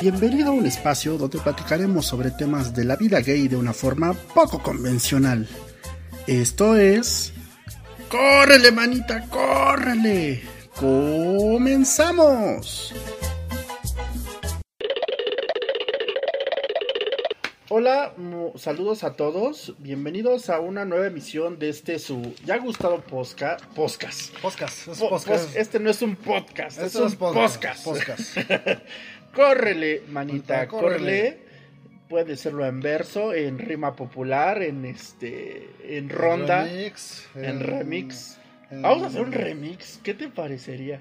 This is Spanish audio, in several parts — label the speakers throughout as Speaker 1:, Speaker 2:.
Speaker 1: Bienvenido a un espacio donde platicaremos sobre temas de la vida gay de una forma poco convencional. Esto es... ¡Córrele, manita, córrele! ¡Comenzamos! Hola, saludos a todos. Bienvenidos a una nueva emisión de este su ya gustado posca, podcast.
Speaker 2: Podcast, es
Speaker 1: Po-
Speaker 2: podcast.
Speaker 1: pos- este no es un podcast, es
Speaker 2: Esto
Speaker 1: un
Speaker 2: es podcast,
Speaker 1: podcast.
Speaker 2: podcast.
Speaker 1: córrele, manita, córrele. Puede serlo en verso, en rima popular, en este, en ronda,
Speaker 2: Remix,
Speaker 1: en remix.
Speaker 2: en-
Speaker 1: Vamos a hacer un remix. ¿Qué te parecería?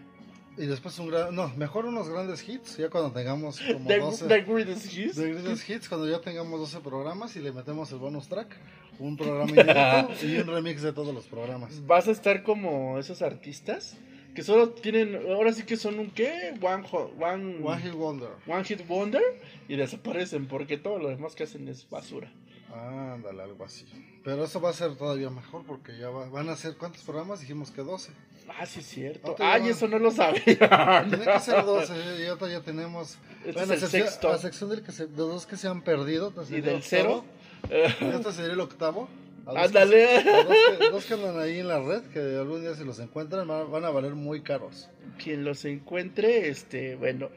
Speaker 2: Y después un gran. No, mejor unos grandes hits. Ya cuando tengamos como
Speaker 1: The,
Speaker 2: 12.
Speaker 1: the Greatest Hits.
Speaker 2: de grandes hits, cuando ya tengamos 12 programas y le metemos el bonus track. Un programa y un remix de todos los programas.
Speaker 1: Vas a estar como esos artistas que solo tienen, ahora sí que son un qué, one, ho- one,
Speaker 2: One Hit Wonder.
Speaker 1: one hit wonder y desaparecen porque todo lo demás que hacen es basura.
Speaker 2: Ándale, algo así. Pero eso va a ser todavía mejor porque ya va- van a ser. ¿Cuántos programas? Dijimos que 12.
Speaker 1: Ah, sí es cierto. Ay, eso no lo sabía.
Speaker 2: Tiene que ser 12. Y ahorita ya tenemos.
Speaker 1: Este
Speaker 2: bueno,
Speaker 1: es el
Speaker 2: sección-
Speaker 1: sexto.
Speaker 2: La sección del que se, de dos que se han perdido.
Speaker 1: y del
Speaker 2: el
Speaker 1: cero.
Speaker 2: octavo. Y este sería el octavo. A
Speaker 1: Ándale.
Speaker 2: a dos, que, dos que andan ahí en la red, que algún día si los encuentran van, a valer muy caros.
Speaker 1: Quien los encuentre, este, bueno.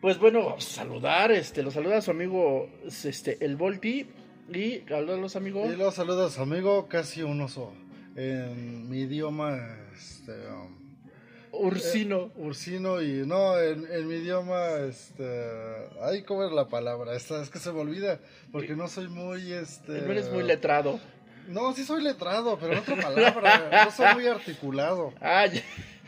Speaker 1: Pues bueno, a saludar, este, lo saluda su amigo, este, el Volti. Y los amigos.
Speaker 2: Y los saludos, amigo, casi un oso. En mi idioma, este, um,
Speaker 1: Ursino.
Speaker 2: ursino y no, en, en mi idioma, este, ay, ¿cómo es la palabra? Esta, es que se me olvida, porque no soy muy, este...
Speaker 1: No eres muy letrado.
Speaker 2: No, sí soy letrado, pero en otra palabra, no soy muy articulado.
Speaker 1: Ay,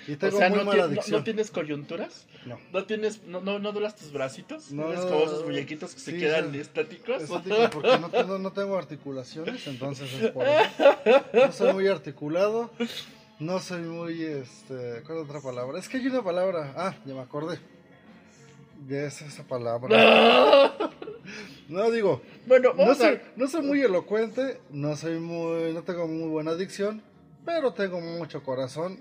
Speaker 2: Y
Speaker 1: o
Speaker 2: tengo
Speaker 1: sea,
Speaker 2: muy
Speaker 1: ¿no,
Speaker 2: mala
Speaker 1: no- tienes coyunturas?
Speaker 2: No.
Speaker 1: ¿No tienes, no, no, no duras tus bracitos?
Speaker 2: No,
Speaker 1: ¿No eres
Speaker 2: no,
Speaker 1: como esos muñequitos que se quedan estáticos?
Speaker 2: Estático, porque no tengo, no tengo articulaciones, entonces es por eso. No soy muy articulado, no soy muy, este, ¿cuál es otra palabra? Es que hay una palabra, ah, ya me acordé. Ya es esa palabra. No digo,
Speaker 1: bueno,
Speaker 2: no soy, no soy muy elocuente, no soy muy, no tengo muy buena dicción, pero tengo mucho corazón,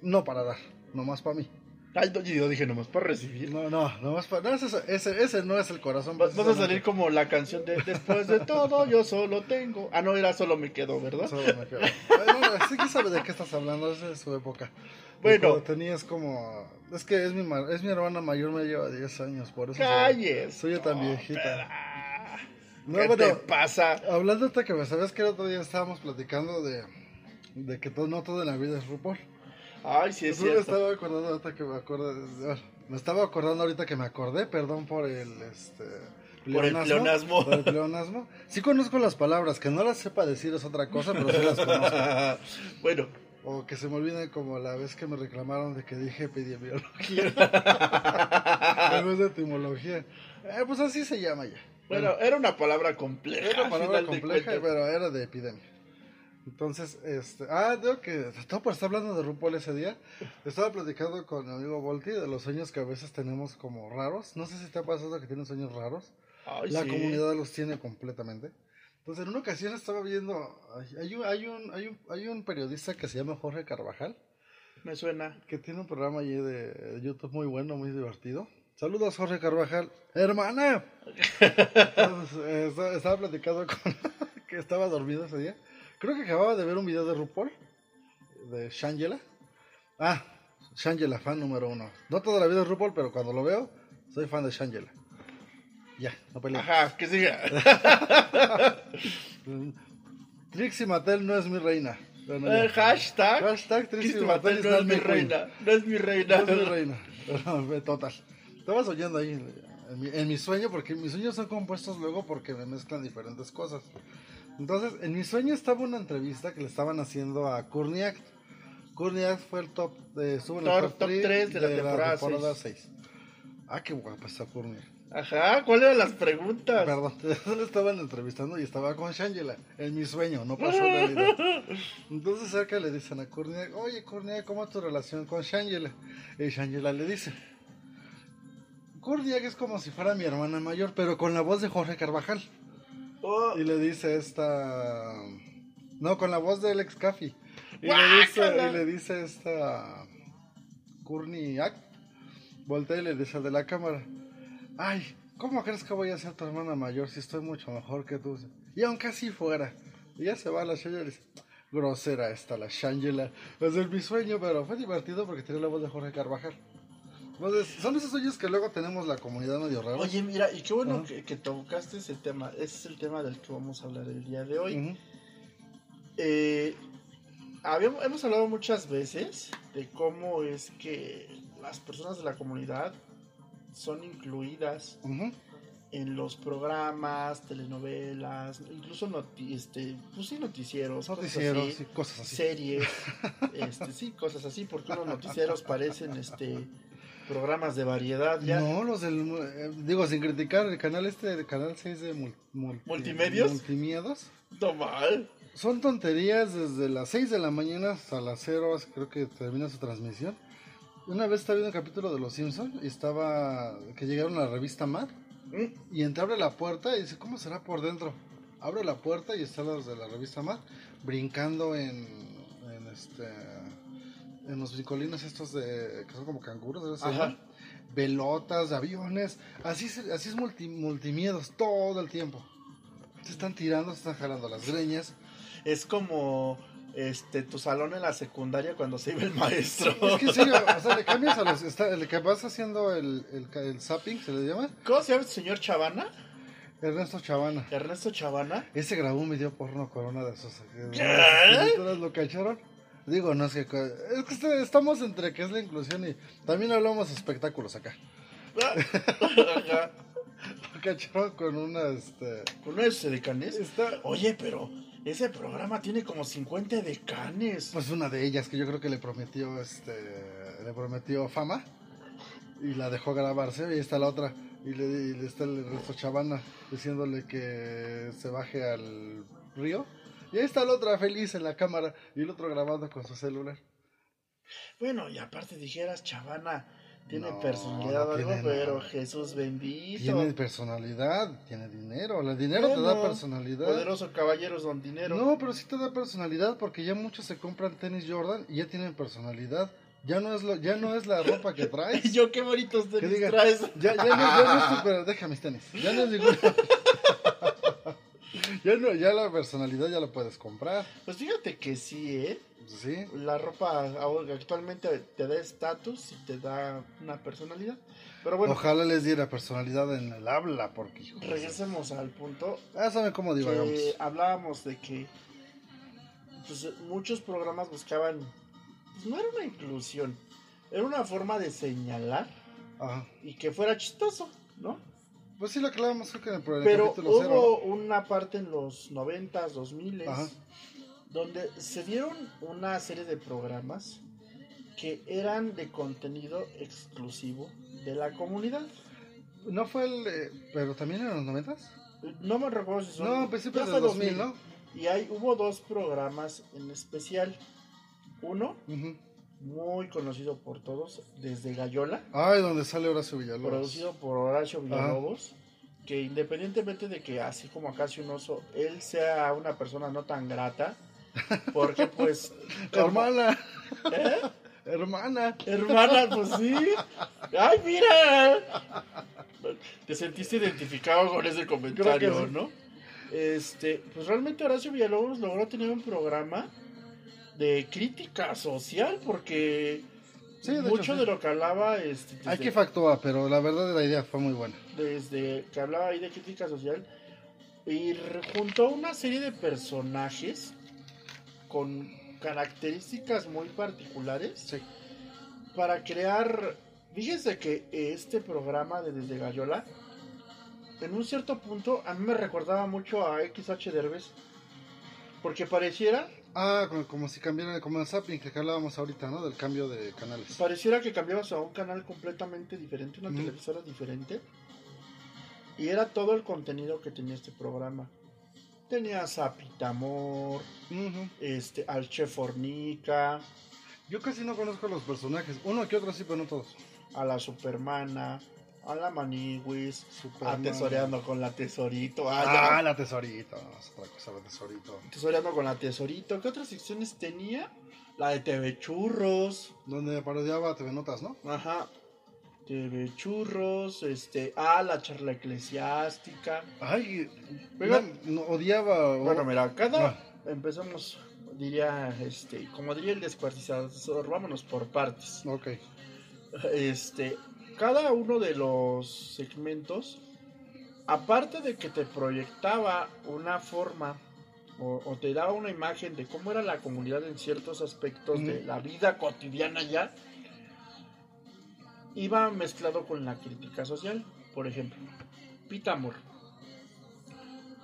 Speaker 2: no para dar, nomás para mí.
Speaker 1: Ay, no, yo dije nomás para recibir.
Speaker 2: No, no, nomás para, no, ese, ese, ese no es el corazón.
Speaker 1: Vas a salir como la canción de Después de todo, yo solo tengo. Ah, no, era solo me quedo, ¿verdad?
Speaker 2: Solo me quedo. Bueno, sí que sabe de qué estás hablando, es su época.
Speaker 1: Bueno.
Speaker 2: Tenías como... Es que es mi, es mi hermana mayor, me lleva 10 años, por eso...
Speaker 1: Calles.
Speaker 2: Soy yo tan viejita. No,
Speaker 1: ¿Qué
Speaker 2: bueno,
Speaker 1: te pasa?
Speaker 2: hablando de que me sabes que el otro día estábamos platicando de, de que todo, no todo en la vida es RuPaul.
Speaker 1: Ay, sí es
Speaker 2: Eso me
Speaker 1: cierto.
Speaker 2: estaba acordando ahorita que me acordé. bueno, me estaba acordando ahorita que me acordé, perdón por el este
Speaker 1: Por el pleonasmo.
Speaker 2: Por el pleonasmo. Sí conozco las palabras, que no las sepa decir es otra cosa, pero sí las conozco.
Speaker 1: bueno,
Speaker 2: O que se me olviden como la vez que me reclamaron de que dije epidemiología vez de etimología. Eh, pues así se llama ya.
Speaker 1: bueno, era una palabra compleja.
Speaker 2: Era una
Speaker 1: al
Speaker 2: palabra compleja, pero era de epidemia. Entonces, este, ah, digo que todo por estar hablando de RuPaul ese día, estaba platicando con mi amigo Volti de los sueños que a veces tenemos como raros. No sé si te ha pasado que tienes sueños raros.
Speaker 1: Ay,
Speaker 2: La
Speaker 1: sí.
Speaker 2: comunidad los tiene completamente. Entonces, en una ocasión estaba viendo, hay- hay un, hay un, hay un, hay un periodista que se llama Jorge Carvajal,
Speaker 1: Me suena.
Speaker 2: que tiene un programa allí de YouTube muy bueno, muy divertido. Saludos, Jorge Carvajal. ¡Hermana! Entonces, eh, estaba, estaba platicando con... que estaba dormido ese día. Creo que acababa de ver un video de RuPaul, de Shangela. Ah, Shangela, fan número uno. No toda la vida es RuPaul, pero cuando lo veo, soy fan de Shangela. Ya, no peleé.
Speaker 1: Ajá, que siga.
Speaker 2: Trixie Mattel no es mi reina. Bueno.
Speaker 1: Eh, hashtag.
Speaker 2: Hashtag Trixie Mattel
Speaker 1: Mattel no es mi reina. No es mi reina.
Speaker 2: No es mi reina. Total. Estabas oyendo ahí en mi, en mi sueño, porque mis sueños son compuestos luego porque me mezclan diferentes cosas. Entonces, en mi sueño estaba una entrevista que le estaban haciendo a. Courtney Act fue el top, de, en el
Speaker 1: Top-
Speaker 2: top,
Speaker 1: top
Speaker 2: 3
Speaker 1: tres de la temporada
Speaker 2: temporada 6. Ah, qué guapa está Courtney.
Speaker 1: Ajá, ¿cuáles eran las preguntas?
Speaker 2: Perdón, le estaban entrevistando y estaba con Shangela, en mi sueño, no pasó en realidad. Entonces cerca le dicen a Courtney, oye Courtney, ¿cómo es tu relación con Shangela? Y Shangela le dice, Courtney es como si fuera mi hermana mayor, pero con la voz de Jorge Carvajal.
Speaker 1: Oh,
Speaker 2: Y le dice esta, no, con la voz del ex Caffi. Y le dice, y le dice esta Courtney Act, voltea y le dice al de la cámara, ay, ¿cómo crees que voy a ser tu hermana mayor si estoy mucho mejor que tú? Y aunque así fuera, y ya se va la Shangela y dice, grosera está la Shangela. Es de mi sueño, pero fue divertido porque tenía la voz de Jorge Carvajal. Entonces, son esos sueños que luego tenemos la comunidad medio rara.
Speaker 1: Oye, mira, y qué bueno que, que tocaste ese tema. Ese es el tema del que vamos a hablar el día de hoy. Eh, habíamos, hemos hablado muchas veces de cómo es que las personas de la comunidad son incluidas en los programas, telenovelas, incluso noti este, pues sí, noticieros, cosas
Speaker 2: Noticieros
Speaker 1: así,
Speaker 2: y cosas así.
Speaker 1: series, este, sí, cosas así, porque unos noticieros parecen este programas de variedad ya.
Speaker 2: No, los del. eh, digo, sin criticar, el canal este, el canal 6 de mul- multi-
Speaker 1: ¿Multimedios?
Speaker 2: Multimiedos.
Speaker 1: No mal.
Speaker 2: Son tonterías desde las 6 de la mañana hasta las 0, creo que termina su transmisión. Una vez estaba viendo un capítulo de Los Simpsons y estaba. que llegaron a la revista Mad
Speaker 1: Mm,
Speaker 2: y entra, abre la puerta y dice: ¿Cómo será por dentro? Abre la puerta y están los de la revista Mad brincando en. en este. En los brincolines estos de. que son como canguros. ¿no? Velotas, aviones. Así, es- así es multi, multimiedos todo el tiempo. Se están tirando, se están jalando las greñas.
Speaker 1: Es como este tu salón en la secundaria cuando se iba el maestro.
Speaker 2: Es que serio, o sea, le cambias a los. Está, le vas haciendo el, el, el zapping, se le llama.
Speaker 1: ¿Cómo se llama el señor Chavana?
Speaker 2: Ernesto Chavana.
Speaker 1: Ernesto Chavana.
Speaker 2: Ese grabó un video porno corona de esos. de
Speaker 1: ¿Qué?
Speaker 2: esas películas, ¿Lo cacharon? Digo, no es que. co- Es que estamos entre que es la inclusión y. También hablamos de espectáculos acá.
Speaker 1: Ajá.
Speaker 2: Lo cacharon con una. Este.
Speaker 1: ¿Con ese de canes?
Speaker 2: Está.
Speaker 1: Oye, pero ese programa tiene como 50 decanes.
Speaker 2: Pues una de ellas que yo creo que le prometió. Este. Le prometió fama. Y la dejó grabarse. Y está la otra. Y le, y le está el Ernesto Chavana diciéndole que se baje al río. Y ahí está la otra feliz en la cámara. Y el otro grabando con su celular.
Speaker 1: Bueno, y aparte dijeras, Chavana tiene
Speaker 2: No,
Speaker 1: personalidad
Speaker 2: no
Speaker 1: o algo,
Speaker 2: tiene
Speaker 1: pero
Speaker 2: nada.
Speaker 1: Jesús bendito.
Speaker 2: Tiene personalidad, tiene dinero. El dinero te da personalidad.
Speaker 1: Poderoso caballeros don dinero.
Speaker 2: No, pero sí te da personalidad porque ya muchos se compran tenis Jordan y ya tienen personalidad. Ya no es lo, ya no es la ropa que
Speaker 1: Y
Speaker 2: traes.
Speaker 1: yo qué bonitos
Speaker 2: Que
Speaker 1: tenis
Speaker 2: diga,
Speaker 1: traes.
Speaker 2: ya, ya no, ya no es tu- pero deja mis tenis. Ya no es ninguna. ya no, ya la personalidad ya la puedes comprar.
Speaker 1: Pues fíjate que sí, ¿eh?
Speaker 2: Sí.
Speaker 1: La ropa actualmente te da estatus y te da una personalidad. Pero bueno,
Speaker 2: Ojalá les diera personalidad en el habla porque hijo. de-
Speaker 1: regresemos al punto
Speaker 2: Ah, saben cómo divagamos.
Speaker 1: hablábamos de que pues, muchos programas buscaban, pues no era una inclusión, era una forma de señalar
Speaker 2: Ajá.
Speaker 1: y que fuera chistoso, ¿no?
Speaker 2: Pues sí lo aclaramos creo que en el, pro- en el
Speaker 1: Pero hubo
Speaker 2: cero.
Speaker 1: una parte en los 90s, 2000
Speaker 2: Ajá.
Speaker 1: donde se dieron una serie de programas que eran de contenido exclusivo de la comunidad.
Speaker 2: ¿no? Fue el. eh, pero también en los noventas.
Speaker 1: No me recuerdo si son.
Speaker 2: No, principios
Speaker 1: ya
Speaker 2: del
Speaker 1: fue
Speaker 2: 2000, ¿no?
Speaker 1: Y hay, hubo dos programas en especial. Uno,
Speaker 2: Ujú.
Speaker 1: muy conocido por todos, desde Gallola,
Speaker 2: Ay, donde sale Horacio Villalobos.
Speaker 1: producido por Horacio Villalobos, que independientemente de que así como acá un oso, él sea una persona no tan grata, porque pues...
Speaker 2: Hermana,
Speaker 1: ¿Eh?
Speaker 2: hermana.
Speaker 1: Hermana, pues sí. ¡Ay, mira! Te sentiste identificado con ese comentario,
Speaker 2: sí.
Speaker 1: ¿no? Este, pues realmente Horacio Villalobos logró tener un programa de crítica social porque
Speaker 2: Sí, de hecho,
Speaker 1: mucho
Speaker 2: sí.
Speaker 1: de lo que hablaba este,
Speaker 2: Hay que factúa, pero la verdad la idea fue muy buena.
Speaker 1: Desde que hablaba ahí de crítica social y juntó una serie de personajes con características muy particulares
Speaker 2: Sí.
Speaker 1: para crear. Fíjense que este programa de Desde Gallola, en un cierto punto, a mí me recordaba mucho a XH Derbez. Porque pareciera,
Speaker 2: Ah, como, como si cambiara, como el zapping que hablábamos ahorita, ¿no? Del cambio de canales.
Speaker 1: pareciera que cambiabas a un canal completamente diferente, una televisora diferente. Y era todo el contenido que tenía este programa. Tenías a Pitamor, este, al Chef Fornica,
Speaker 2: Yo casi no conozco a los personajes. Uno que otro sí, pero no todos.
Speaker 1: a la Supermana, a la Maniwis,
Speaker 2: Superman.
Speaker 1: atesoreando con la Tesorito. Ah,
Speaker 2: Ah, la tesorito. No, es otra cosa, la tesorito.
Speaker 1: Tesoreando con la Tesorito. ¿Qué otras secciones tenía? La de TV Churros.
Speaker 2: Donde parodiaba TV Notas, ¿no?
Speaker 1: Ajá. TV Churros, este, ah, la charla eclesiástica.
Speaker 2: Ay, no, no, odiaba.
Speaker 1: Bueno, mira, cada empezamos, diría, este, como diría el descuartizador, vámonos por partes.
Speaker 2: Ok.
Speaker 1: Este, cada uno de los segmentos, aparte de que te proyectaba una forma o, o te daba una imagen de cómo era la comunidad en ciertos aspectos de la vida cotidiana ya, iba mezclado con la crítica social. Por ejemplo, Pita Amor.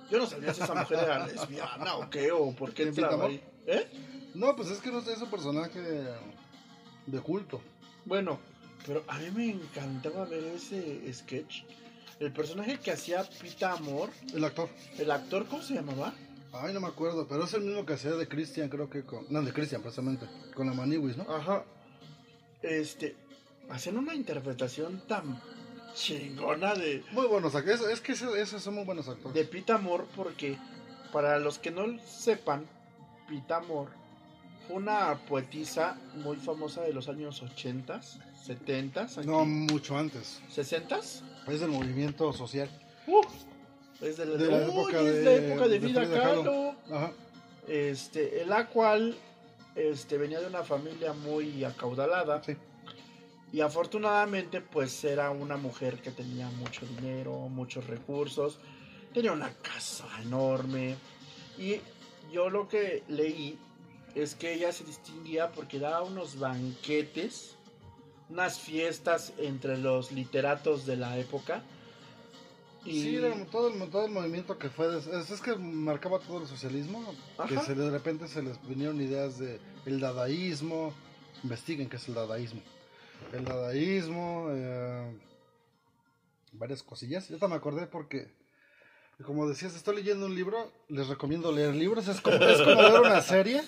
Speaker 1: Yo no sabía si esa mujer era lesbiana o qué, o por qué
Speaker 2: ¿Quién, Pita
Speaker 1: entraba ahí. ¿Eh?
Speaker 2: No, pues es que no es un personaje de culto.
Speaker 1: Bueno, pero a mí me encantaba ver ese sketch. El personaje que hacía Pita Amor,
Speaker 2: El actor.
Speaker 1: el actor, ¿cómo se llamaba?
Speaker 2: Ay, no me acuerdo, pero es el mismo que hacía de Christian, creo que con. No, de Christian, precisamente. Con la Maniwis, ¿no?
Speaker 1: Ajá. Este, hacen una interpretación tan chingona de,
Speaker 2: Muy buenos actores. Es que esos, son muy buenos actores.
Speaker 1: de Pita Amor porque, para los que no sepan, Pita Amor fue una poetisa muy famosa de los años 80, 70,
Speaker 2: No, mucho antes.
Speaker 1: 60.
Speaker 2: Es del movimiento social.
Speaker 1: Uh, es de la,
Speaker 2: De la
Speaker 1: Uy,
Speaker 2: época
Speaker 1: es
Speaker 2: de-
Speaker 1: la época de,
Speaker 2: de
Speaker 1: vida.
Speaker 2: Kahlo. Ajá.
Speaker 1: este, la cual este, venía de una familia muy acaudalada
Speaker 2: Sí.
Speaker 1: Y afortunadamente pues era una mujer que tenía mucho dinero, muchos recursos, tenía una casa enorme y yo lo que leí es que ella se distinguía porque daba unos banquetes, unas fiestas entre los literatos de la época. Y
Speaker 2: Sí, todo el, todo el movimiento que fue. Es, es que marcaba todo el socialismo. Que
Speaker 1: Ajá.
Speaker 2: se, de repente se les vinieron ideas de el dadaísmo. Investiguen qué es el dadaísmo. El dadaísmo. eh, varias cosillas. Yo me acordé porque. Como decías, estoy leyendo un libro. Les recomiendo leer libros. Es como, es como ver una serie.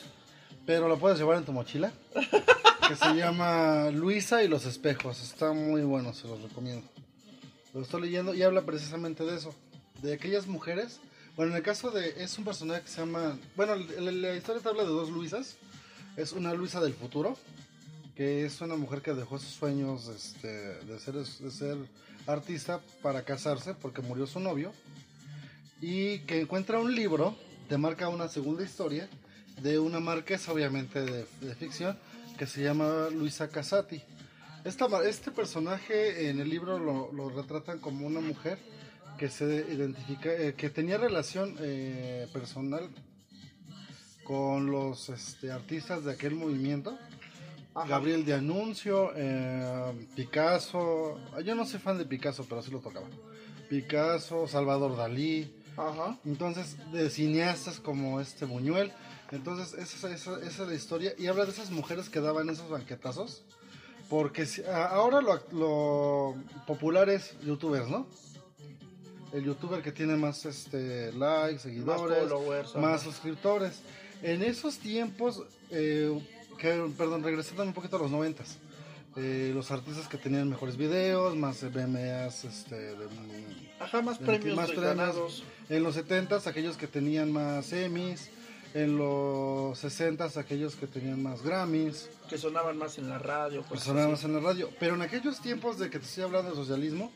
Speaker 2: Pero lo puedes llevar en tu mochila. Que se llama Luisa y los espejos. Está muy bueno, se los recomiendo. Lo estoy leyendo y habla precisamente de eso. De aquellas mujeres. Bueno, en el caso de. Es un personaje que se llama. Bueno, la, la historia te habla de dos Luisas. Es una Luisa del futuro. Que es una mujer que dejó sus sueños este, de, ser, de ser artista para casarse porque murió su novio. Y que encuentra un libro. Te marca una segunda historia. De una marquesa, obviamente de, ficción. Que se llama Luisa Casati. Esta, este personaje en el libro lo, lo retratan como una mujer que se identifica, eh, que tenía relación eh, personal con los este, artistas de aquel movimiento.
Speaker 1: Ajá.
Speaker 2: Gabriel de Anuncio, eh, Picasso, yo no soy fan de Picasso, pero sí lo tocaba. Picasso, Salvador Dalí,
Speaker 1: Ajá.
Speaker 2: entonces de cineastas como este Buñuel. Entonces esa, esa, esa es la historia y habla de esas mujeres que daban esos banquetazos. Porque si- ahora lo, lo popular es youtubers, ¿no? El youtuber que tiene más este likes, seguidores, más suscriptores. En esos tiempos, eh, que, perdón, regresando un poquito a los noventas, eh, los artistas que tenían mejores videos, más BMAs, este, de-
Speaker 1: Ajá, más
Speaker 2: de-
Speaker 1: premios
Speaker 2: más premios. en los 70s aquellos que tenían más Emmys, en los 60s aquellos que tenían más Grammys,
Speaker 1: Que sonaban más en la radio.
Speaker 2: que sonaban más en la radio. Pero en aquellos tiempos de que te estoy hablando de socialismo,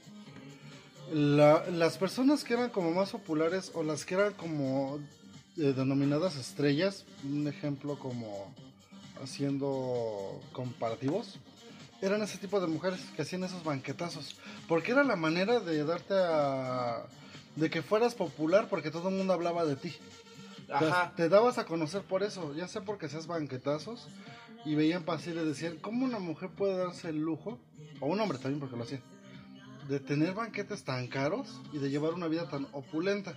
Speaker 2: la- las personas que eran como más populares o las que eran como eh, denominadas estrellas, un ejemplo como haciendo comparativos, eran ese tipo de mujeres que hacían esos banquetazos. Porque era la manera de darte a... de que fueras popular porque todo el mundo hablaba de ti. Te-
Speaker 1: Ajá.
Speaker 2: Te, dabas a conocer por eso, ya sea porque seas banquetazos y veían pasar y decían, ¿cómo una mujer puede darse el lujo, o un hombre también porque lo hacían, de tener banquetes tan caros y de llevar una vida tan opulenta?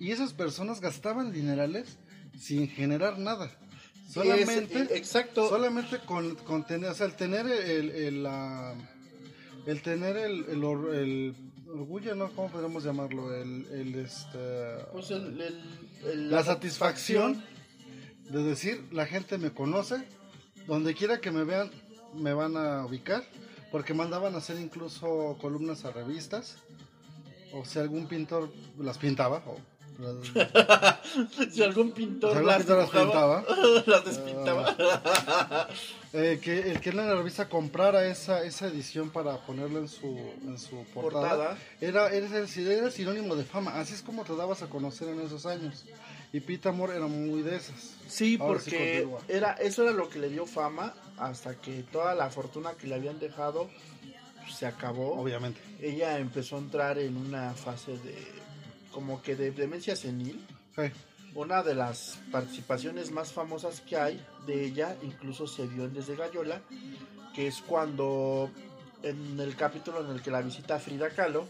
Speaker 2: Y esas personas gastaban dinerales sin generar nada. Solamente,
Speaker 1: Es- eh, exacto.
Speaker 2: solamente con, con tener, o sea, el tener el, el, la- el tener el, el or- el orgullo, ¿no? ¿Cómo podemos llamarlo? El, el este,
Speaker 1: Pues
Speaker 2: la satisfacción de decir la gente me conoce donde quiera que me vean me van a ubicar porque mandaban a hacer incluso columnas a revistas o si algún pintor las pintaba o
Speaker 1: si algún pintor
Speaker 2: Si algún
Speaker 1: las,
Speaker 2: pintor las
Speaker 1: dibujaba,
Speaker 2: pintaba.
Speaker 1: las despintaba.
Speaker 2: Eh, que el que en la revista comprara esa, esa edición para ponerla en su, en su portada,
Speaker 1: Portada.
Speaker 2: Era, era, el, era el sinónimo de fama. Así es como te dabas a conocer en esos años. Y Pete Amor era muy de esas.
Speaker 1: Sí,
Speaker 2: Ahora
Speaker 1: porque era, eso era lo que le dio fama hasta que toda la fortuna que le habían dejado pues, se acabó.
Speaker 2: Obviamente.
Speaker 1: Ella empezó a entrar en una fase de como que de demencia senil.
Speaker 2: Sí.
Speaker 1: Una de las participaciones más famosas que hay de ella, incluso se vio en Desde Gallola, que es cuando en el capítulo en el que la visita Frida Kahlo,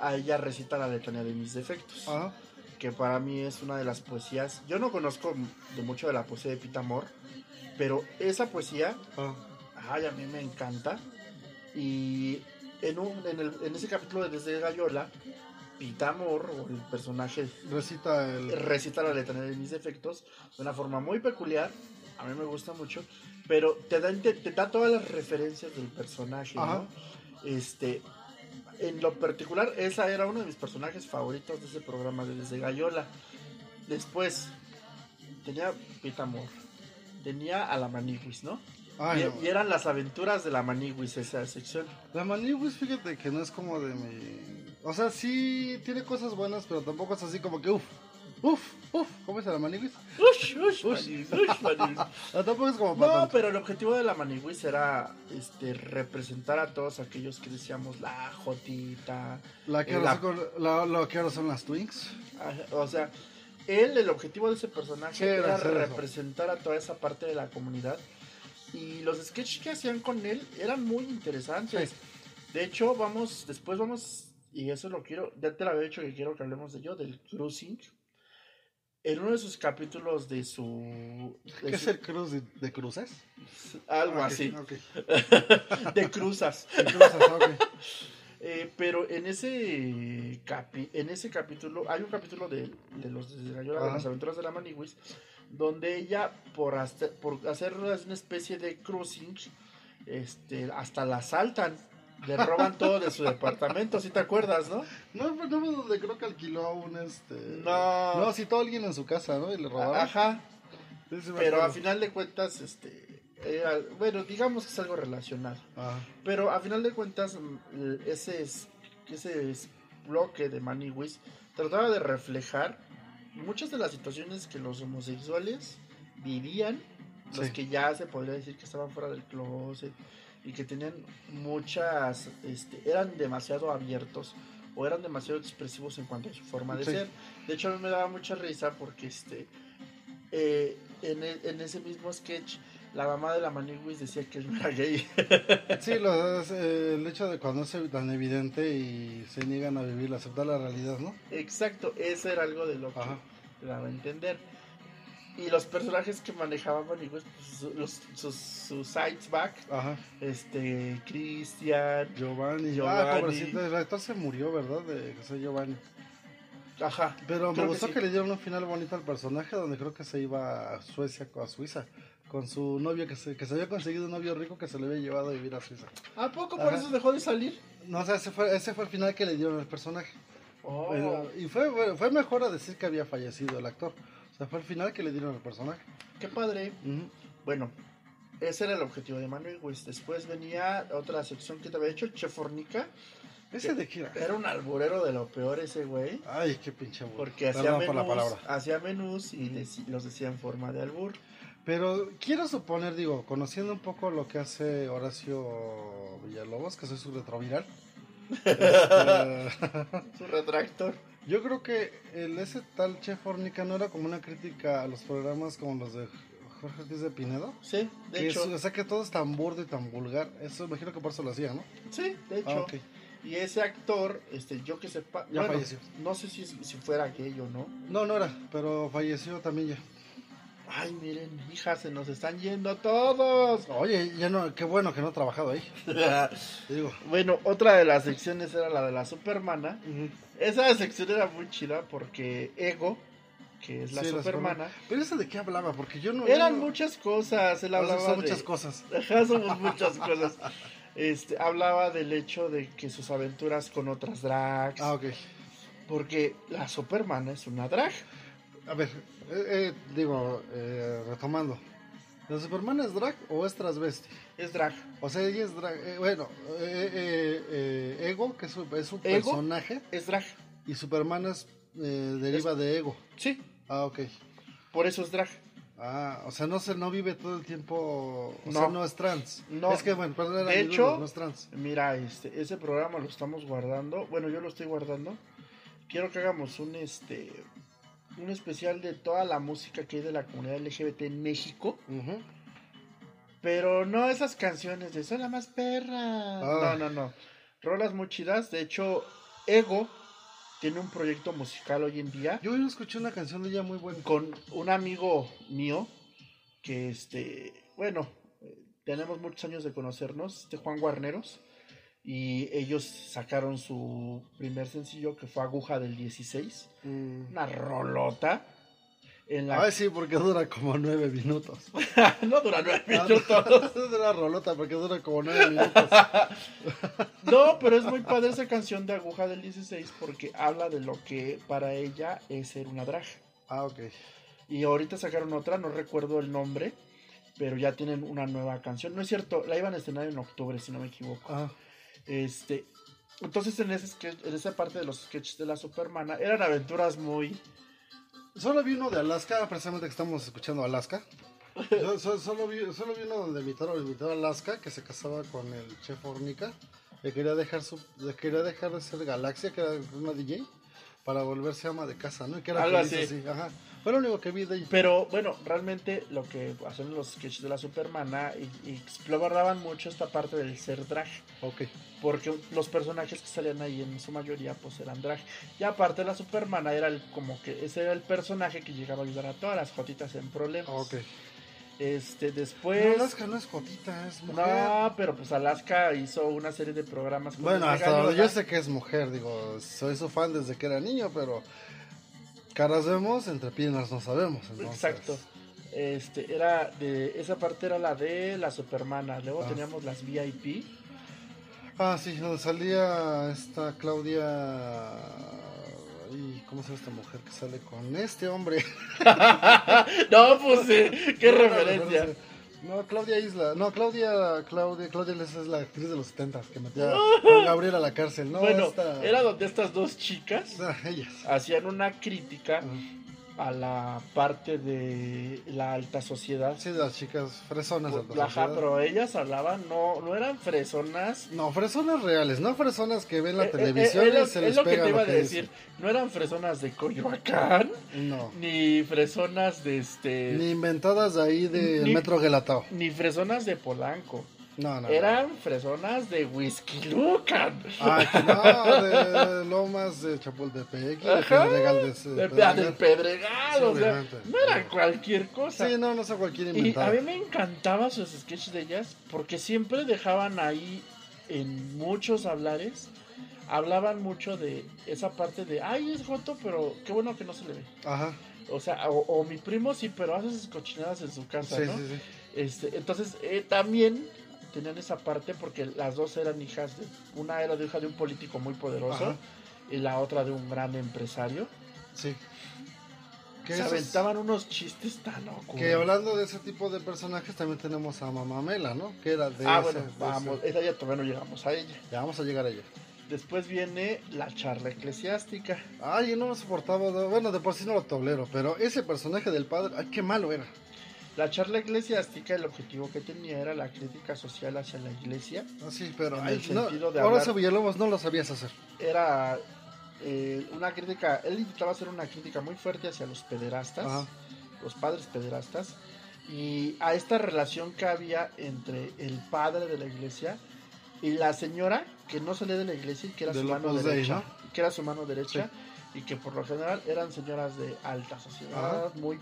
Speaker 1: a ella recita la letanía de mis defectos,
Speaker 2: Ajá.
Speaker 1: que para mí es una de las poesías. Yo no conozco de mucho de la poesía de Pita Amor, pero esa poesía,
Speaker 2: Ah,
Speaker 1: ay, a mí me encanta. Y en, un, en, el- en ese capítulo de Desde Gallola, Pita Amor, o el personaje
Speaker 2: recita el.
Speaker 1: recita la letanía de mis defectos de una forma muy peculiar. A mí me gusta mucho, pero te da, te, te da todas las referencias del personaje. ¿no? Este, en lo particular, esa era uno de mis personajes favoritos de ese programa de Desde Gallola. Después, tenía Pita Amor, tenía a la Maniguis, ¿no?
Speaker 2: Ay,
Speaker 1: y,
Speaker 2: no.
Speaker 1: y eran las aventuras de la Maniguis, esa sección.
Speaker 2: La Maniguis, fíjate que no es como de mi. O sea, sí tiene cosas buenas, pero tampoco es así como que uff, uff, uff. ¿Cómo es la Maniguis?
Speaker 1: Ush, ush,
Speaker 2: Ush.
Speaker 1: Ush.
Speaker 2: Ah, tampoco es como para
Speaker 1: No, pero el objetivo de la Maniguis era este, representar a todos aquellos que decíamos la Jotita.
Speaker 2: La que,
Speaker 1: la-
Speaker 2: ahora son, la, lo que ahora son las Twinks.
Speaker 1: O sea, él, el objetivo de ese personaje
Speaker 2: era
Speaker 1: representar a toda esa parte de la comunidad. Y los sketches que hacían con él eran muy interesantes. De hecho, vamos, después vamos, y eso lo quiero, ya te lo había dicho que quiero que hablemos de ello, del cruising. En uno de sus capítulos de su... de
Speaker 2: ¿Qué es el cruz de, cruces?
Speaker 1: Algo
Speaker 2: Ok,
Speaker 1: así. De cruzas.
Speaker 2: De cruces, ok.
Speaker 1: Eh, pero en ese capi- en ese capítulo, hay un capítulo de, de los de de
Speaker 2: Ajá.
Speaker 1: las aventuras de la Maniguis, donde ella, por, hasta- por hacer una especie de cruising, este, hasta la asaltan, le roban todo de su departamento, ¿sí te acuerdas, no?
Speaker 2: No, pero no, donde creo que alquiló a un este.
Speaker 1: No.
Speaker 2: No, citó a alguien en su casa, ¿no? Y le robaron.
Speaker 1: Ajá, pero a final de cuentas, este, era- bueno, digamos que es algo relacionado.
Speaker 2: Ajá.
Speaker 1: Pero a final de cuentas, mm, ese, es- ese es- bloque de Maniwis trataba de reflejar muchas de las situaciones que los homosexuales vivían, los
Speaker 2: Sí.
Speaker 1: que ya se podría decir que estaban fuera del closet y que tenían muchas, este, eran demasiado abiertos o eran demasiado expresivos en cuanto a su forma de
Speaker 2: Sí.
Speaker 1: ser. De hecho, a mí me daba mucha risa porque este, eh, en, e- en ese mismo sketch, la mamá de la Maniwis decía que era gay.
Speaker 2: Sí, lo- eh, el hecho de cuando es tan evidente y se niegan a vivir, aceptar la realidad, ¿no?
Speaker 1: Exacto, eso era algo de lo que daba a entender. Y los personajes que manejaban Maniguis, pues, su- los, sus, sus sides back,
Speaker 2: Ajá.
Speaker 1: este, Cristian,
Speaker 2: Giovanni.
Speaker 1: Giovanni.
Speaker 2: Ah, pobrecito, el actor se murió, ¿verdad? De José Giovanni.
Speaker 1: ajá,
Speaker 2: Pero me
Speaker 1: que
Speaker 2: gustó
Speaker 1: sí.
Speaker 2: que, le dieron un final bonito al personaje donde creo que se iba a Suecia a Suiza con su novio que se, que se había conseguido un novio rico que se le había llevado a vivir a Suiza.
Speaker 1: ¿a poco por
Speaker 2: Ajá.
Speaker 1: eso dejó de salir?
Speaker 2: No, o sea, ese fue, ese fue el final que le dieron al personaje.
Speaker 1: Oh,
Speaker 2: Pero- y fue- fue mejor a decir que había fallecido el actor. Sea, fue el final que le dieron al personaje.
Speaker 1: qué padre. Bueno, ese era el objetivo de Maniguis. Después venía otra sección que te había hecho, Chefornica.
Speaker 2: ¿Ese de qué era?
Speaker 1: Era un alburero de lo peor ese güey.
Speaker 2: Ay, qué pinche burro.
Speaker 1: Porque hacía
Speaker 2: Perdón por la
Speaker 1: menús,
Speaker 2: palabra.
Speaker 1: hacía menús y los decía en forma de albur.
Speaker 2: Pero quiero suponer, digo, conociendo un poco lo que hace Horacio Villalobos, que soy su retroviral. Este,
Speaker 1: Su retractor.
Speaker 2: yo creo que el ese tal Chef Ornica no era como una crítica a los programas como los de Jorge Ortiz de Pinedo.
Speaker 1: Sí, de
Speaker 2: Que
Speaker 1: hecho.
Speaker 2: es- o sea que todo es tan burdo y tan vulgar. Eso imagino que por eso lo hacía, ¿no?
Speaker 1: Sí, de hecho.
Speaker 2: Ah, ok.
Speaker 1: Y ese actor, este, yo que sepa,
Speaker 2: Ya
Speaker 1: bueno,
Speaker 2: falleció.
Speaker 1: no sé si, si fuera gay o no.
Speaker 2: No, no era, pero falleció también ya.
Speaker 1: Ay, miren, hija, se nos están yendo todos.
Speaker 2: Oye, ya no, qué bueno que no ha trabajado ahí. Digo.
Speaker 1: bueno, otra de las secciones era la de la Supermana. Esa sección era muy chida porque Ego, que es la
Speaker 2: Sí,
Speaker 1: Supermana,
Speaker 2: Pero eso de qué hablaba, porque yo no.
Speaker 1: eran
Speaker 2: yo no-
Speaker 1: muchas cosas. Él hablaba
Speaker 2: son
Speaker 1: de-
Speaker 2: muchas cosas.
Speaker 1: Ajá, somos muchas cosas. Este, hablaba del hecho de que sus aventuras con otras drags.
Speaker 2: Ah, ok.
Speaker 1: Porque la Superman es una drag.
Speaker 2: A ver, eh, eh, digo, eh, retomando. ¿La Superman es drag o es transvesti?
Speaker 1: Es drag.
Speaker 2: O sea, ella es drag. eh, bueno, eh, eh, eh, Ego, que es un, es un
Speaker 1: ¿Ego?
Speaker 2: personaje,
Speaker 1: Es drag.
Speaker 2: y Superman es, eh, deriva de Ego.
Speaker 1: Sí,
Speaker 2: Ah, ok.
Speaker 1: por eso es drag.
Speaker 2: Ah, o sea, no se no vive todo el tiempo, o
Speaker 1: No.
Speaker 2: sea, no es trans.
Speaker 1: No.
Speaker 2: Es que, bueno, perdón, era
Speaker 1: De
Speaker 2: mi
Speaker 1: hecho-
Speaker 2: duda, no es trans.
Speaker 1: Mira, este, ese programa lo estamos guardando. Bueno, yo lo estoy guardando. Quiero que hagamos un este un especial de toda la música que hay de la comunidad LGBT en México. Pero no esas canciones de soy la más perra.
Speaker 2: Ah.
Speaker 1: No, no, no. Rolas muy chidas. De hecho, Ego tiene un proyecto musical hoy en día
Speaker 2: Yo hoy escuché una canción de ella muy buena.
Speaker 1: con un amigo mío que este, bueno, eh, tenemos muchos años de conocernos, este Juan Guarneros, y ellos sacaron su primer sencillo que fue Aguja del 16,
Speaker 2: Mm.
Speaker 1: una rolota en la
Speaker 2: Ay, sí, porque dura como nueve minutos.
Speaker 1: no dura nueve
Speaker 2: Ah,
Speaker 1: minutos.
Speaker 2: es una rolota porque dura como nueve minutos.
Speaker 1: No, pero es muy padre esa canción de Aguja del 16 porque habla de lo que para ella es ser una drag.
Speaker 2: Ah, ok.
Speaker 1: Y ahorita sacaron otra, no recuerdo el nombre, pero ya tienen una nueva canción. No es cierto, la iban a estrenar en octubre, si no me equivoco.
Speaker 2: Ah,
Speaker 1: Este, entonces en, ese sketch- en esa parte de los sketches de la Supermana eran aventuras muy...
Speaker 2: solo vi uno de Alaska, precisamente que estamos escuchando Alaska. Yo so- solo, vi, solo vi uno donde invitaron, invitó a Alaska, que se casaba con el chef Ornica. Le quería dejar, su, le quería dejar de ser Galaxia, que era una DJ, para volverse ama de casa, ¿no? Y que era
Speaker 1: Algo
Speaker 2: feliz
Speaker 1: así.
Speaker 2: Ajá. Fue lo único que vi de ella.
Speaker 1: Pero bueno, realmente lo que hacen en los sketches de la Supermana y, y exploraban mucho esta parte del ser drag.
Speaker 2: Ok.
Speaker 1: Porque los personajes que salían ahí en su mayoría pues eran drag. Y aparte la Supermana era el, como que ese era el personaje que llegaba a ayudar a todas las jotitas en problemas.
Speaker 2: Ok.
Speaker 1: Este,
Speaker 2: Pero
Speaker 1: después...
Speaker 2: Alaska no es jotita, es mujer.
Speaker 1: No, pero pues Alaska hizo una serie de programas. con
Speaker 2: Bueno, hasta yo sé que es mujer, digo, soy su fan desde que era niño, pero caras vemos, entre piernas no sabemos. entonces.
Speaker 1: Exacto. Este, era de, esa parte era la de la Supermana. Luego
Speaker 2: Ah.
Speaker 1: teníamos las VIP.
Speaker 2: Ah, sí, donde salía esta Claudia. ¿Y cómo se llama esta mujer que sale con este hombre?
Speaker 1: no, pues sí, qué
Speaker 2: no,
Speaker 1: referencia.
Speaker 2: no, No, Claudia Isla. No, Claudia. Claudia, Claudia Isla es la actriz de los 70 que metía a Gabriel a la cárcel. No,
Speaker 1: bueno,
Speaker 2: esta-
Speaker 1: era donde estas dos chicas
Speaker 2: Ah, ellas.
Speaker 1: hacían una crítica
Speaker 2: Ah,
Speaker 1: a la parte de la alta sociedad.
Speaker 2: Sí, de las chicas fresonas. de alta
Speaker 1: Ajá,
Speaker 2: sociedad.
Speaker 1: pero ellas hablaban, no, no eran fresonas.
Speaker 2: No, fresonas reales, no fresonas que ven la
Speaker 1: Eh, eh,
Speaker 2: televisión
Speaker 1: eh,
Speaker 2: y
Speaker 1: es lo-
Speaker 2: se
Speaker 1: es
Speaker 2: les
Speaker 1: lo que
Speaker 2: pega
Speaker 1: te iba a decir.
Speaker 2: dicen.
Speaker 1: No eran fresonas de Coyoacán,
Speaker 2: No.
Speaker 1: ni fresonas de este.
Speaker 2: Ni inventadas de ahí del
Speaker 1: Ni-
Speaker 2: metro Gelatao.
Speaker 1: ni fresonas de Polanco.
Speaker 2: No, no. no.
Speaker 1: Eran fresonas de Whisky Lucan.
Speaker 2: Ah, que no, de Lomas de Chapultepec y de
Speaker 1: Ajá.
Speaker 2: Pedregal de,
Speaker 1: De,
Speaker 2: Pedregal.
Speaker 1: del Pedregal,
Speaker 2: Sí,
Speaker 1: o sea, no era cualquier cosa.
Speaker 2: Sí, no, no sé cualquier
Speaker 1: y
Speaker 2: inventada.
Speaker 1: a mí me encantaba sus sketches de ellas porque siempre dejaban ahí en muchos hablares, hablaban mucho de esa parte de, ay, es Joto, pero qué bueno que no se le ve.
Speaker 2: Ajá.
Speaker 1: O sea, o, o mi primo sí, pero hace sus cochinadas en su casa,
Speaker 2: Sí,
Speaker 1: ¿no?
Speaker 2: sí, sí.
Speaker 1: Este, entonces, eh, también tenían esa parte porque las dos eran hijas de. Una era de hija de un político muy poderoso
Speaker 2: Ajá.
Speaker 1: y la otra de un gran empresario.
Speaker 2: Sí. Que,
Speaker 1: Se aventaban unos chistes tan ocurrentes.
Speaker 2: que hablando de ese tipo de personajes también tenemos a Mamamela, ¿no? Que era de
Speaker 1: Ah,
Speaker 2: ese-
Speaker 1: bueno, vamos,
Speaker 2: ese-
Speaker 1: esa ya todavía no llegamos a ella.
Speaker 2: Ya vamos a llegar a ella.
Speaker 1: Después viene la charla eclesiástica.
Speaker 2: Ay, yo no lo soportaba. no, Bueno, de por sí no lo tolero, pero ese personaje del padre, ay, qué malo era.
Speaker 1: La charla eclesiástica, el objetivo que tenía era la crítica social hacia la iglesia.
Speaker 2: Ah, sí, pero
Speaker 1: En el
Speaker 2: no,
Speaker 1: sentido de
Speaker 2: ahora
Speaker 1: hablar-
Speaker 2: Villalobos no lo sabías hacer.
Speaker 1: Era eh, una crítica, él intentaba hacer una crítica muy fuerte hacia los pederastas.
Speaker 2: Ajá.
Speaker 1: los padres pederastas y a esta relación que había entre el padre de la iglesia y la señora que no salía de la iglesia y que era su mano derecha,
Speaker 2: ¿no?
Speaker 1: que era su mano derecha y que por lo general eran señoras de alta sociedad,
Speaker 2: Ajá.
Speaker 1: muy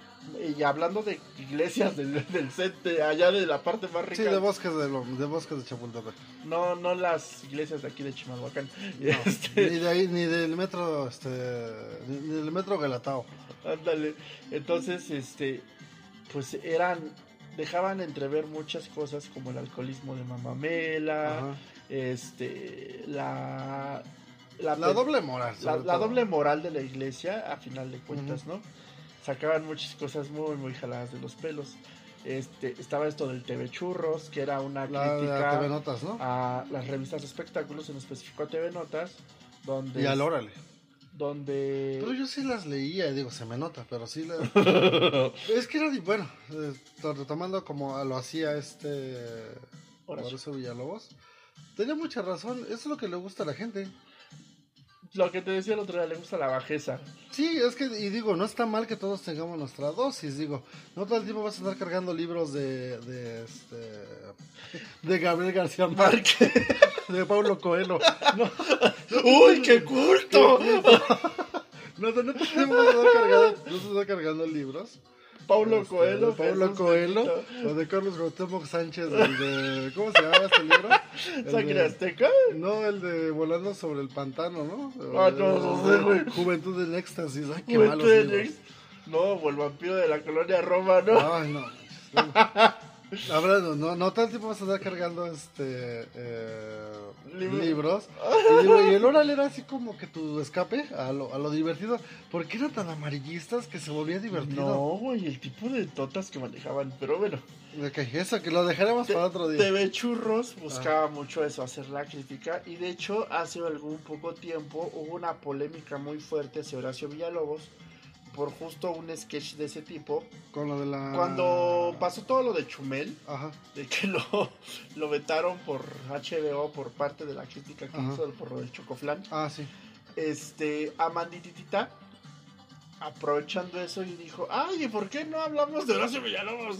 Speaker 1: y hablando de iglesias del, del allá de la parte más rica,
Speaker 2: Sí, de bosques de, lo- de bosques de Chapultepec.
Speaker 1: no no las iglesias de aquí de Chimalhuacán.
Speaker 2: No,
Speaker 1: Este,
Speaker 2: Ni de ahí, ni del metro, este, ni del metro Galatao.
Speaker 1: Ándale. Entonces, este, pues eran, dejaban entrever muchas cosas como el alcoholismo de Mamamela, este, la, la,
Speaker 2: La doble moral.
Speaker 1: la, doble moral de la iglesia, a final de cuentas, ¿no? Sacaban muchas cosas muy, muy jaladas de los pelos. Este, estaba esto del TV Churros, que era una
Speaker 2: La,
Speaker 1: crítica
Speaker 2: TV Notas, ¿no?
Speaker 1: a las revistas de espectáculos, en específico a TV Notas, donde...
Speaker 2: Y al órale.
Speaker 1: donde...
Speaker 2: Pero yo sí las leía, y digo, se me nota, pero sí las... es que era, bueno, eh, retomando como lo hacía este...
Speaker 1: Horacio
Speaker 2: Villalobos. Tenía mucha razón, eso es lo que le gusta a la gente.
Speaker 1: Lo que te decía el otro día, le gusta la bajeza.
Speaker 2: Sí, es que, y digo, no está mal que todos tengamos nuestra dosis, digo, no todo el tiempo vas a estar cargando libros de, de este, de Gabriel García Márquez, de Paulo Coelho, no,
Speaker 1: ¡Uy, qué culto!
Speaker 2: no, no, no te cargando, no vas a estar cargando libros,
Speaker 1: Paulo
Speaker 2: Este,
Speaker 1: Coelho.
Speaker 2: Paulo Coelho, o de Carlos Cuauhtémoc Sánchez, el de, ¿cómo se llama este libro?
Speaker 1: ¿Sangre Azteca?
Speaker 2: No, el de Volando sobre el Pantano, ¿no?
Speaker 1: Ah, no, no sé, güey.
Speaker 2: Juventud en éxtasis, ay, qué
Speaker 1: Juventud
Speaker 2: malos libros.
Speaker 1: No, o el vampiro de la colonia Roma, ¿no?
Speaker 2: Ay, no. Hablando, no, no todo el tiempo vas a estar cargando este eh. Libros. Y, digo, y el oral era así como que tu escape a lo, a lo divertido. ¿Por qué eran tan amarillistas que se volvía divertido?
Speaker 1: No, güey, el tipo de totas que manejaban. Pero bueno,
Speaker 2: Ok, eso, que lo dejaremos
Speaker 1: Te-
Speaker 2: para otro día.
Speaker 1: TV Churros buscaba mucho eso, hacer la crítica. Y de hecho, hace algún poco tiempo hubo una polémica muy fuerte hacia Horacio Villalobos por justo un sketch de ese tipo.
Speaker 2: Con lo de la...
Speaker 1: Cuando pasó todo lo de Chumel,
Speaker 2: Ajá.
Speaker 1: de que lo, lo vetaron por HBO por parte de la crítica que
Speaker 2: Ajá.
Speaker 1: hizo por lo del Chocoflan.
Speaker 2: Ah, sí.
Speaker 1: este, Amandititita, aprovechando eso y dijo, ay, ¿y por qué no hablamos de Horacio Villalobos?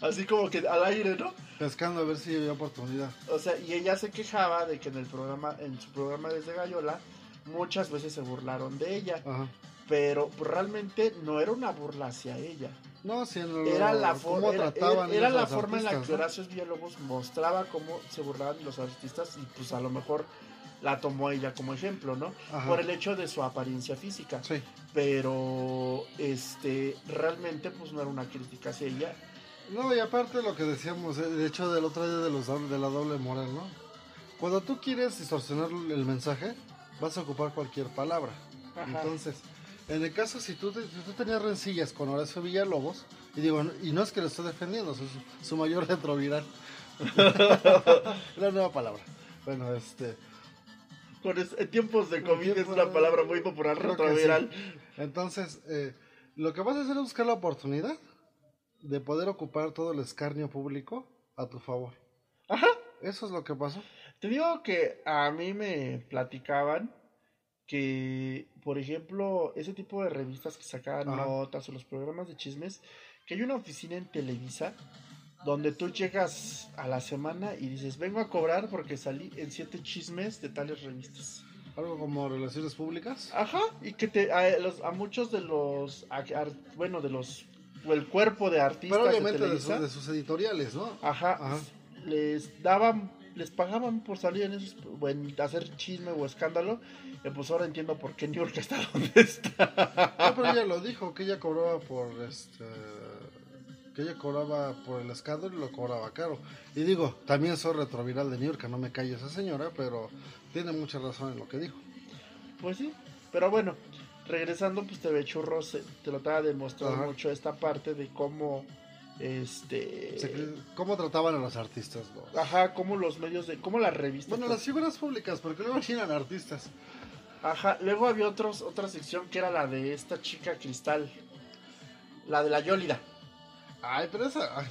Speaker 1: Así como que al aire, ¿no?
Speaker 2: Pescando a ver si había oportunidad.
Speaker 1: O sea, y ella se quejaba de que en el programa, en su programa desde Gallola, muchas veces se burlaron de ella,
Speaker 2: Ajá.
Speaker 1: Pero realmente no era una burla hacia ella.
Speaker 2: No, sí, en lo-
Speaker 1: Era la, for- era, la forma en la que. Horacio Villalobos mostraba cómo se burlaban los artistas y pues a lo mejor la tomó ella como ejemplo, ¿no?
Speaker 2: Ajá.
Speaker 1: Por el hecho de su apariencia física.
Speaker 2: Sí.
Speaker 1: pero este realmente pues no era una crítica hacia ella
Speaker 2: No, y aparte lo que decíamos, eh, de hecho, del otro día de, los, de la doble moral, ¿no? Cuando tú quieres distorsionar el mensaje, vas a ocupar cualquier palabra.
Speaker 1: Ajá.
Speaker 2: Entonces, en el caso, si tú, te- si tú tenías rencillas con Horacio Villalobos, y digo, y no es que lo esté defendiendo, es su, su mayor retroviral. la nueva palabra. Bueno, este.
Speaker 1: Con es- en tiempos de COVID es una palabra muy popular retroviral
Speaker 2: Entonces, eh, lo que vas a hacer es buscar la oportunidad de poder ocupar todo el escarnio público a tu favor.
Speaker 1: ajá
Speaker 2: Eso es lo que pasó.
Speaker 1: te digo que a mí me platicaban que por ejemplo ese tipo de revistas que sacaban
Speaker 2: Ajá.
Speaker 1: notas o los programas de chismes que hay una oficina en Televisa donde tú llegas a la semana y dices vengo a cobrar porque salí en siete chismes de tales revistas
Speaker 2: Algo como relaciones públicas.
Speaker 1: Ajá, y que te, a, los- a muchos de los, a- bueno, de los, o el cuerpo de artistas
Speaker 2: Pero obviamente
Speaker 1: de
Speaker 2: de, sus,
Speaker 1: Televisa,
Speaker 2: de sus editoriales, ¿no?
Speaker 1: ajá,
Speaker 2: Ajá.
Speaker 1: les daban, les pagaban por salir en esos, o en hacer chisme o escándalo, y pues ahora entiendo por qué New York está donde está.
Speaker 2: No, pero ella lo dijo, que ella cobraba por este que ella cobraba por el escándalo y lo cobraba caro. Y digo, también soy retroviral de New York, no me calle esa señora, pero tiene mucha razón en lo que dijo.
Speaker 1: Pues sí, pero bueno, regresando, pues TV Churros eh, te lo trata de mostrar
Speaker 2: Ajá.
Speaker 1: mucho esta parte de cómo, este,
Speaker 2: Se- ¿Cómo trataban a los artistas?
Speaker 1: ajá, cómo los medios de, cómo las revistas.
Speaker 2: Bueno, las figuras públicas, porque luego eran artistas.
Speaker 1: Ajá, luego había otros, otra sección que era la de esta chica cristal, la de la Yólida.
Speaker 2: Ay, pero esa...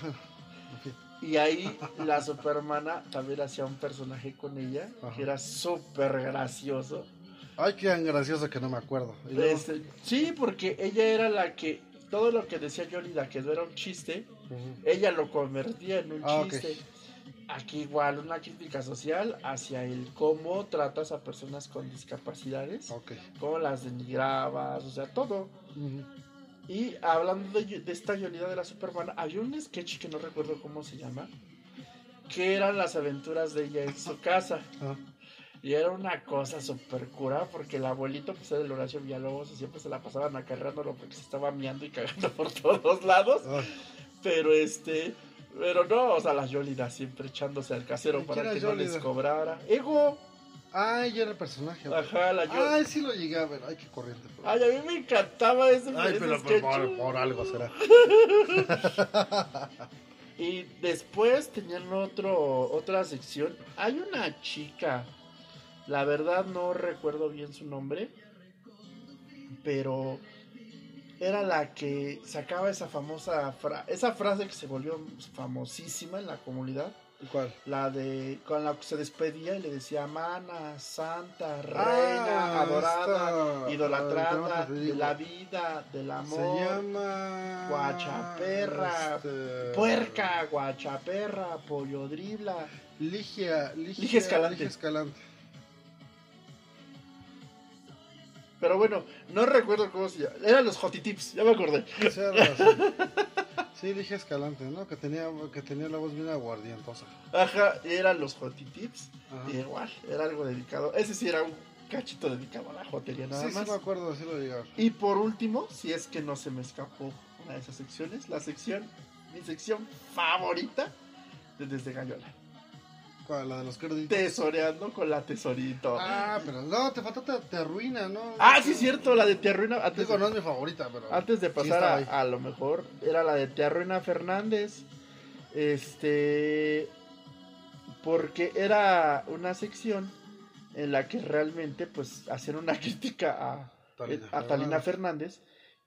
Speaker 1: Y ahí la supermana también hacía un personaje con ella,
Speaker 2: Ajá.
Speaker 1: que era súper gracioso.
Speaker 2: Ay, qué gracioso que no me acuerdo.
Speaker 1: Este, sí, porque ella era la que, todo lo que decía Yólida, que no era un chiste, ella lo convertía en un
Speaker 2: Ah,
Speaker 1: chiste. Aquí igual una crítica social hacia el cómo tratas a personas con discapacidades,
Speaker 2: Ok.
Speaker 1: cómo las denigrabas, o sea, todo. Y hablando de, de esta Yolida de la Superman, había un sketch que no recuerdo cómo se llama, que eran las aventuras de ella en su casa.
Speaker 2: Ah,
Speaker 1: Y era una cosa súper cura, porque el abuelito, pues era el Horacio Villalobos, y siempre se la pasaban acarreándolo porque se estaba miando y cagando por todos lados.
Speaker 2: ay.
Speaker 1: Pero este, pero no, o sea, las Yolidas siempre echándose al casero
Speaker 2: ¿Y
Speaker 1: para que no les cobrara. Ego,
Speaker 2: Ay, ya era el personaje. güey.
Speaker 1: Ajá, la yo.
Speaker 2: Ay, sí lo llegué a ver. Ay, qué corriente. pero-
Speaker 1: Ay, a mí me encantaba ese,
Speaker 2: Ay,
Speaker 1: ese
Speaker 2: pero
Speaker 1: sketch.
Speaker 2: por, por algo será.
Speaker 1: Y después tenían otro, otra sección. Hay una chica, la verdad no recuerdo bien su nombre, pero era la que sacaba esa famosa fra- esa frase que se volvió famosísima en la comunidad,
Speaker 2: ¿Cuál?
Speaker 1: la de con la que se despedía y le decía mana, santa, reina,
Speaker 2: Ah,
Speaker 1: adorada,
Speaker 2: esta-
Speaker 1: idolatrada de la vida, del
Speaker 2: Se
Speaker 1: amor.
Speaker 2: llama.
Speaker 1: Guachaperra,
Speaker 2: este,
Speaker 1: Puerca, guachaperra, pollo dribla.
Speaker 2: Ligia, Ligia,
Speaker 1: Ligia Escalante.
Speaker 2: Ligia Escalante.
Speaker 1: Pero bueno, no recuerdo cómo se llama. Eran los Jotitips, ya me acordé.
Speaker 2: Sí, Ligia Escalante, ¿no? Que tenía, que tenía la voz bien aguardientosa.
Speaker 1: Ajá, eran los Jotitips. Y igual, era algo dedicado. Ese sí era un cachito dedicado a la jotería, nada
Speaker 2: Sí, sí
Speaker 1: más.
Speaker 2: me acuerdo, sí lo ver.
Speaker 1: Y por último, si es que no se me escapó una de esas secciones, la sección, mi sección favorita de Desde Gallola.
Speaker 2: ¿Cuál? La de los créditos.
Speaker 1: Tesoreando con la tesorito. Ah,
Speaker 2: Ah, pero no, te faltó te, te arruina, ¿no?
Speaker 1: sí, cierto, la de Te Arruina. Antes
Speaker 2: Digo,
Speaker 1: de-
Speaker 2: no es mi favorita, pero.
Speaker 1: Antes de pasar a, a lo mejor, era la de Te Arruina Fernández. Este. Porque era una sección en la que realmente, pues, hacían una crítica a,
Speaker 2: Talina
Speaker 1: a Talina Fernández,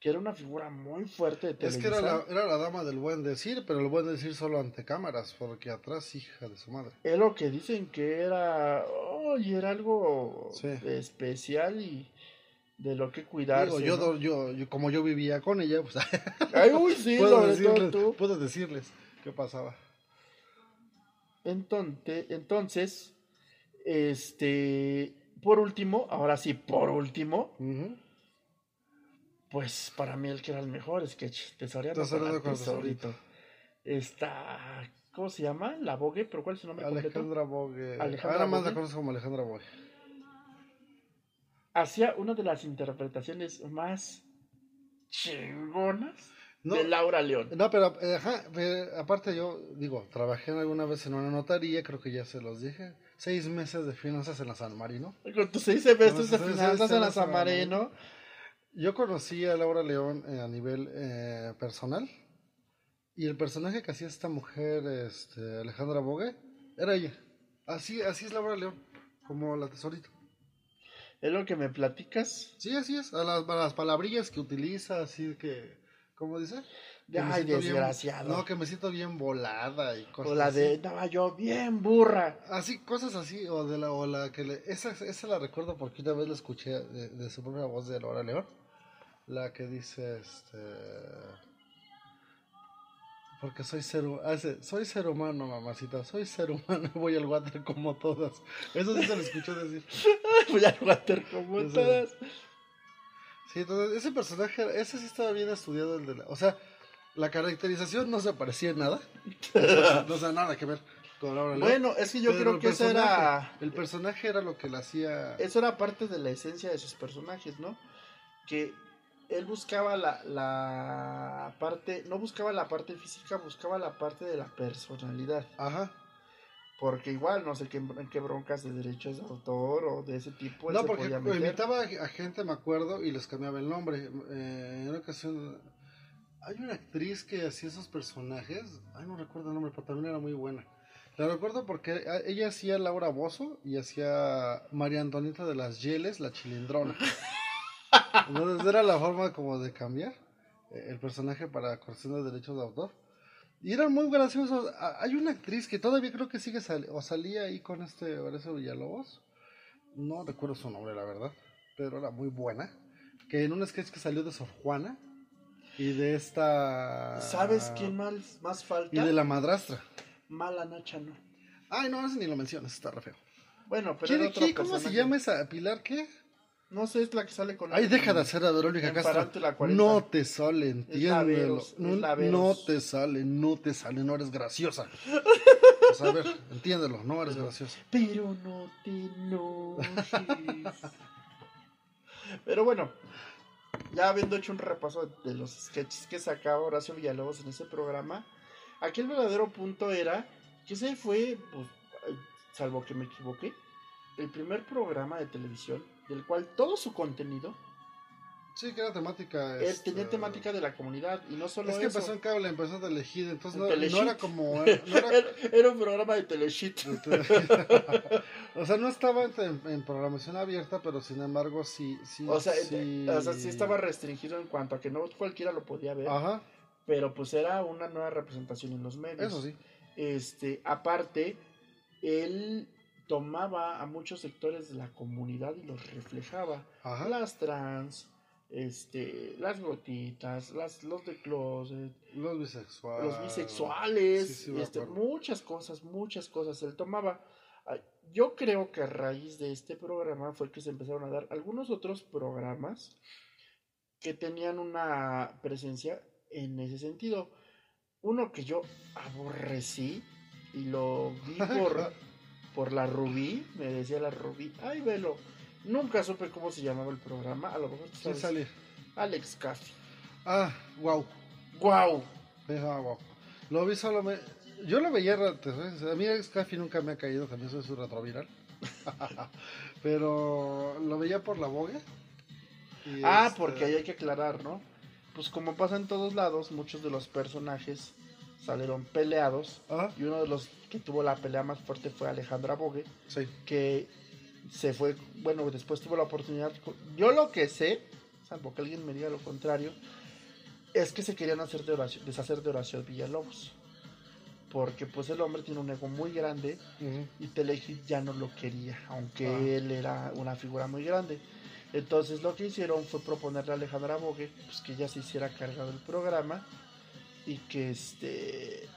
Speaker 1: que era una figura muy fuerte de
Speaker 2: Es
Speaker 1: Televisa.
Speaker 2: que era la, era la dama del buen decir, pero el buen decir solo ante cámaras, porque atrás, hija de su madre.
Speaker 1: Es lo que dicen que era. Oh, y era algo
Speaker 2: Sí.
Speaker 1: especial y de lo que cuidarse.
Speaker 2: Digo, yo, yo, yo- como yo vivía con ella, pues
Speaker 1: Ay, uy, sí,
Speaker 2: puedo, decirles,
Speaker 1: tú.
Speaker 2: puedo decirles qué pasaba.
Speaker 1: Entonces, entonces, este, por último, ahora sí, por último,
Speaker 2: Ujú.
Speaker 1: Pues para mí el que era el mejor sketch, Tesoreando con
Speaker 2: Tesoreando
Speaker 1: el
Speaker 2: con
Speaker 1: tesorito. Está, ¿cómo se llama? La Bogue, pero ¿cuál es su nombre completo?
Speaker 2: Alejandra Bogue.
Speaker 1: Alejandra
Speaker 2: Ahora más la conozco como Alejandra Bogue.
Speaker 1: Hacía una de las interpretaciones más chingonas
Speaker 2: No,
Speaker 1: de Laura León.
Speaker 2: no pero, eh, ajá, pero aparte yo, digo, trabajé alguna vez en una notaría, creo que ya se los dije. Seis meses de finanzas en la San Marino.
Speaker 1: Con tus seis semestres de finanzas en la San
Speaker 2: de
Speaker 1: Marino.
Speaker 2: Yo conocí a Laura León eh, a nivel eh, personal. Y el personaje que hacía esta mujer, este, Alejandra Bogue, era ella. Así, así es Laura León, como la tesorito.
Speaker 1: Es lo que me platicas.
Speaker 2: Sí, así es. A las, a las palabrillas que utiliza, así que, ¿cómo dice? Que
Speaker 1: ay,
Speaker 2: bien-
Speaker 1: desgraciado.
Speaker 2: no, que me siento bien volada y cosas
Speaker 1: o la
Speaker 2: así.
Speaker 1: de, estaba yo bien burra.
Speaker 2: Así, cosas así, o de la, o la que le, esa, esa la recuerdo porque una vez la escuché de, de su propia voz de Laura León, la que dice, este, porque soy ser, hace, soy ser humano, mamacita, soy ser humano, voy al water como todas, eso sí se lo escuchó decir,
Speaker 1: Voy al water como todas.
Speaker 2: sí, entonces, ese personaje, ese sí estaba bien estudiado, el de la, o sea, la caracterización no se parecía en nada, o sea, no sé, nada que ver con León.
Speaker 1: Bueno, es que yo
Speaker 2: pero
Speaker 1: creo que eso era,
Speaker 2: el personaje era lo que le hacía...
Speaker 1: eso era parte de la esencia de sus personajes, ¿no? Que él buscaba la, la parte, no buscaba la parte física, buscaba la parte de la personalidad.
Speaker 2: Ajá.
Speaker 1: Porque igual, no sé qué, en qué broncas de derechos de autor o de ese tipo.
Speaker 2: No, porque
Speaker 1: meter.
Speaker 2: invitaba a gente, me acuerdo, y les cambiaba el nombre. Eh, en una ocasión, hay una actriz que hacía esos personajes. Ay, no recuerdo el nombre, pero también era muy buena. La recuerdo porque a- ella hacía Laura Bozo y hacía María Antonieta de las Yeles, la chilindrona. Entonces era la forma como de cambiar eh, el personaje para cuestión de derechos de autor. Y eran muy graciosos. Hay una actriz que todavía creo que sigue sali- o salía ahí con este Horacio Villalobos. No recuerdo su nombre, la verdad. Pero era muy buena. Que en un sketch que salió de Sor Juana. Y de esta.
Speaker 1: ¿Sabes quién más, más falta?
Speaker 2: Y de la madrastra.
Speaker 1: Mala Nacha, no.
Speaker 2: Ay, no, ese ni lo mencionas, está re feo.
Speaker 1: Bueno, pero
Speaker 2: ¿Quién-
Speaker 1: otro
Speaker 2: ¿Cómo se llama esa? ¿Pilar qué?
Speaker 1: No sé, es la que sale con
Speaker 2: Ay, deja de hacer a Verónica Castro.
Speaker 1: Parántula 40.
Speaker 2: No te sale, entiéndelo.
Speaker 1: Es
Speaker 2: No, no te sale, no te sale, no eres graciosa. Sea, a ver, entiéndelo, no eres graciosa.
Speaker 1: Pero no te enojes. Pero bueno, ya habiendo hecho un repaso de los sketches que sacaba Horacio Villalobos en ese programa, aquí el verdadero punto era que se fue, pues, salvo que me equivoqué, el primer programa de televisión del cual todo su contenido
Speaker 2: Sí, que era temática.
Speaker 1: eh,
Speaker 2: este,
Speaker 1: tenía temática de la comunidad y no solo
Speaker 2: Es que
Speaker 1: eso.
Speaker 2: empezó en cable, empezó elegir, entonces
Speaker 1: En
Speaker 2: no, era como. No era,
Speaker 1: un programa de teleshit.
Speaker 2: o sea, no estaba en, en programación abierta, pero sin embargo sí. sí
Speaker 1: O sea,
Speaker 2: sí,
Speaker 1: o sea, sí estaba restringido en cuanto a que no cualquiera lo podía ver,
Speaker 2: Ajá,
Speaker 1: pero pues era una nueva representación en los medios.
Speaker 2: eso sí.
Speaker 1: Este, aparte, él tomaba a muchos sectores de la comunidad y los reflejaba.
Speaker 2: Ajá.
Speaker 1: Las trans, este, las gotitas, las, los de closet,
Speaker 2: Los bisexuales.
Speaker 1: los bisexuales,
Speaker 2: Sí, sí, me
Speaker 1: este, muchas cosas, muchas cosas. Él tomaba. Yo creo que a raíz de este programa fue que se empezaron a dar algunos otros programas que tenían una presencia en ese sentido. Uno que yo aborrecí y lo vi por, por la Rubí, me decía la Rubí, ay, velo. Nunca supe cómo se llamaba el programa, a lo mejor tú
Speaker 2: ¿Quién
Speaker 1: sabes. Alex Caffi.
Speaker 2: Ah, wow.
Speaker 1: ¡Wow!
Speaker 2: Ah, wow. Lo vi solo. Me... Yo lo veía. soy sincero, A mí Scaffy nunca me ha caído, también soy su retroviral. Pero lo veía por la boga.
Speaker 1: Ah,
Speaker 2: este,
Speaker 1: porque ahí hay que aclarar, ¿no? Pues como pasa en todos lados, muchos de los personajes salieron peleados.
Speaker 2: Ah,
Speaker 1: Y uno de los que tuvo la pelea más fuerte fue Alejandra Bogue,
Speaker 2: sí.
Speaker 1: que se fue, bueno, después tuvo la oportunidad. Yo lo que sé, salvo que alguien me diga lo contrario, es que se querían hacer de Horacio, deshacer de Horacio Villalobos. Porque pues el hombre tiene un ego muy grande y Telehit ya no lo quería, aunque
Speaker 2: Ah.
Speaker 1: él era una figura muy grande. Entonces lo que hicieron fue proponerle a Alejandra Bogue pues, que ella se hiciera carga del programa y que este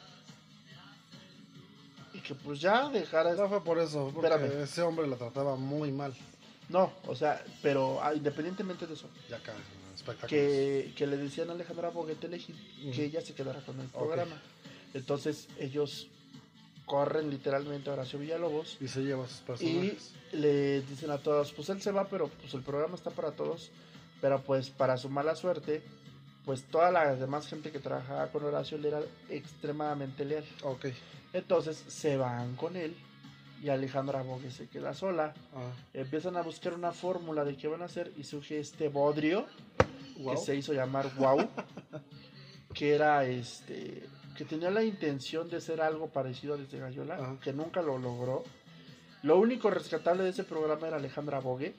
Speaker 1: y que pues ya dejara
Speaker 2: No fue por eso, porque
Speaker 1: Espérame.
Speaker 2: ese hombre la trataba muy mal.
Speaker 1: no, o sea, pero ah, independientemente de eso,
Speaker 2: Ya acá,
Speaker 1: que, que le decían a Alejandra Bogue Telehit
Speaker 2: Ujú.
Speaker 1: que ella se quedara con el programa. Entonces ellos corren literalmente a Horacio Villalobos
Speaker 2: Y se lleva a sus
Speaker 1: Y
Speaker 2: personajes.
Speaker 1: le dicen a todos, pues él se va, pero pues el programa está para todos. Pero pues para su mala suerte, pues toda la demás gente que trabajaba con Horacio le era extremadamente leal.
Speaker 2: Ok.
Speaker 1: Entonces se van con él y Alejandra Bogue se queda sola.
Speaker 2: Ah,
Speaker 1: Empiezan a buscar una fórmula de qué van a hacer y surge este bodrio
Speaker 2: wow.
Speaker 1: que se hizo llamar Wow, que era este que tenía la intención de ser algo parecido a Desde Gallola,
Speaker 2: Ajá.
Speaker 1: que nunca lo logró. Lo único rescatable de ese programa era Alejandra Bogue,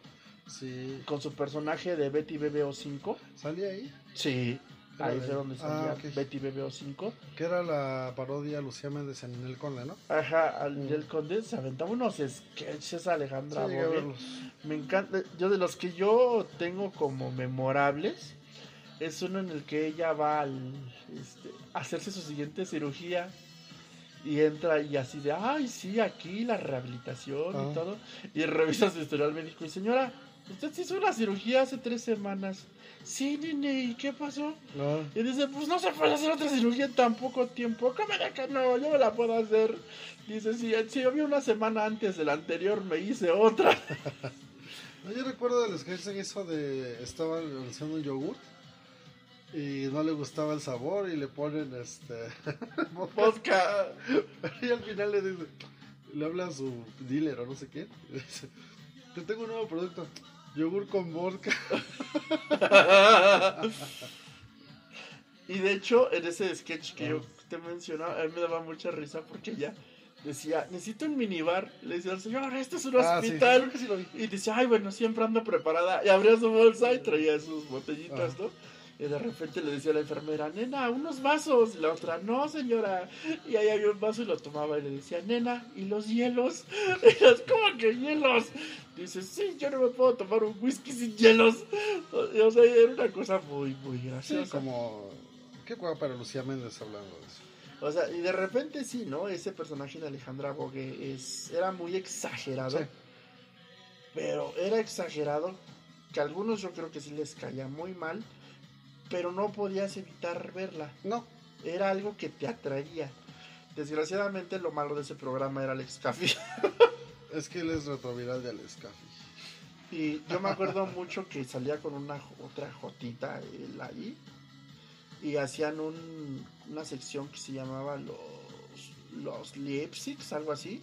Speaker 2: Sí.
Speaker 1: con su personaje de Betty BBO 5.
Speaker 2: ¿Salía ahí?
Speaker 1: Sí, ahí fue donde
Speaker 2: Ah,
Speaker 1: salía
Speaker 2: ok.
Speaker 1: Betty BBO 5.
Speaker 2: Que era la parodia Lucía Méndez en El Conde, ¿no?
Speaker 1: Ajá, al del Conde se aventaba unos sketches Alejandra
Speaker 2: Sí.
Speaker 1: Me encanta, yo de los que yo tengo como memorables, es uno en el que ella va al, este, a hacerse su siguiente cirugía y entra y así de, ay, sí, aquí la rehabilitación
Speaker 2: Ah.
Speaker 1: y todo, y revisa su historial médico y señora, usted se hizo una cirugía hace tres semanas. Sí, nene, ¿y qué pasó?
Speaker 2: No.
Speaker 1: Y dice, pues no se puede hacer otra cirugía en tan poco tiempo. ¿Cómo de que no? Yo me la puedo hacer. Dice, sí, si yo vi una semana antes de la anterior, me hice otra.
Speaker 2: No, Yo recuerdo del sketch que hizo de. Estaba haciendo un yogurt y no le gustaba el sabor y le ponen este. vodka. Y al final le dice. Le habla a su dealer o no sé qué. y le dice: Te tengo un nuevo producto. Yogur con vodka.
Speaker 1: y de hecho, en ese sketch que yo te mencionaba, a mí me daba mucha risa porque ella decía, necesito un minibar. Le decía al señor, esto es un
Speaker 2: Ah,
Speaker 1: hospital.
Speaker 2: sí.
Speaker 1: Y dice, ay, bueno, siempre ando preparada. Y abría su bolsa y traía sus botellitas,
Speaker 2: Ah.
Speaker 1: ¿no? Y de repente le decía a la enfermera, nena, unos vasos. Y la otra, no, señora. Y ahí había un vaso y lo tomaba y le decía, nena, ¿y los hielos? Y ¿cómo que hielos? Dice, sí, yo no me puedo tomar un whisky sin hielos. O sea, era una cosa muy, muy
Speaker 2: Sí,
Speaker 1: graciosa.
Speaker 2: como. Qué guapa para Lucía Méndez hablando de eso.
Speaker 1: O sea, y de repente sí, ¿no? Ese personaje de Alejandra Bogue es, era muy exagerado.
Speaker 2: Sí.
Speaker 1: Pero era exagerado que a algunos yo creo que sí les caía muy mal, pero no podías evitar verla.
Speaker 2: No,
Speaker 1: Era algo que te atraía. Desgraciadamente lo malo de ese programa era Alex Café.
Speaker 2: es que él es retroviral de Alex Caffi.
Speaker 1: Y yo me acuerdo mucho que salía con una otra jotita él ahí. Y hacían un- una sección que se llamaba los, los algo así.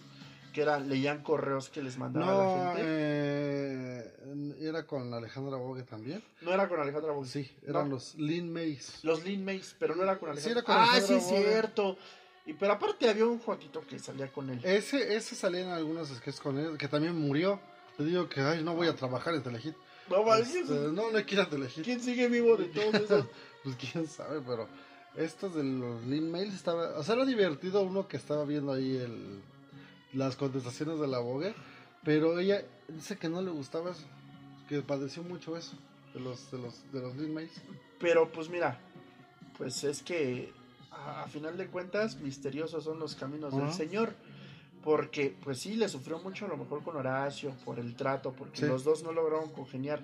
Speaker 1: Que era, leían correos que les mandaba
Speaker 2: No,
Speaker 1: la gente.
Speaker 2: eh, era con Alejandra Bogue también.
Speaker 1: No era con Alejandra Bogue.
Speaker 2: Sí, eran
Speaker 1: No.
Speaker 2: los Lin Mays.
Speaker 1: Los Lean Mays, pero no era con
Speaker 2: Sí,
Speaker 1: Alejandra.
Speaker 2: era con
Speaker 1: ah,
Speaker 2: Alejandra
Speaker 1: sí, es
Speaker 2: Bogue.
Speaker 1: cierto. Y, pero aparte había un Joatito que salía con él.
Speaker 2: Ese, ese salía en algunos sketches con él, que también murió. Te digo que, ay, no voy a trabajar en Telehit.
Speaker 1: no, manches,
Speaker 2: Este, no, no quiero Telehit.
Speaker 1: ¿Quién sigue vivo de todos esos?
Speaker 2: Pues quién sabe, pero estos de los Lin Mails estaba, o sea, era divertido uno que estaba viendo ahí el, las contestaciones de la Vogue, pero ella dice que no le gustaba eso, que padeció mucho eso de los de los de los Mails.
Speaker 1: Pero pues mira, pues es que a, a final de cuentas misteriosos son los caminos del. Señor. Porque pues sí, le sufrió mucho a lo mejor con Horacio por el trato, porque
Speaker 2: Sí.
Speaker 1: los dos no lograron congeniar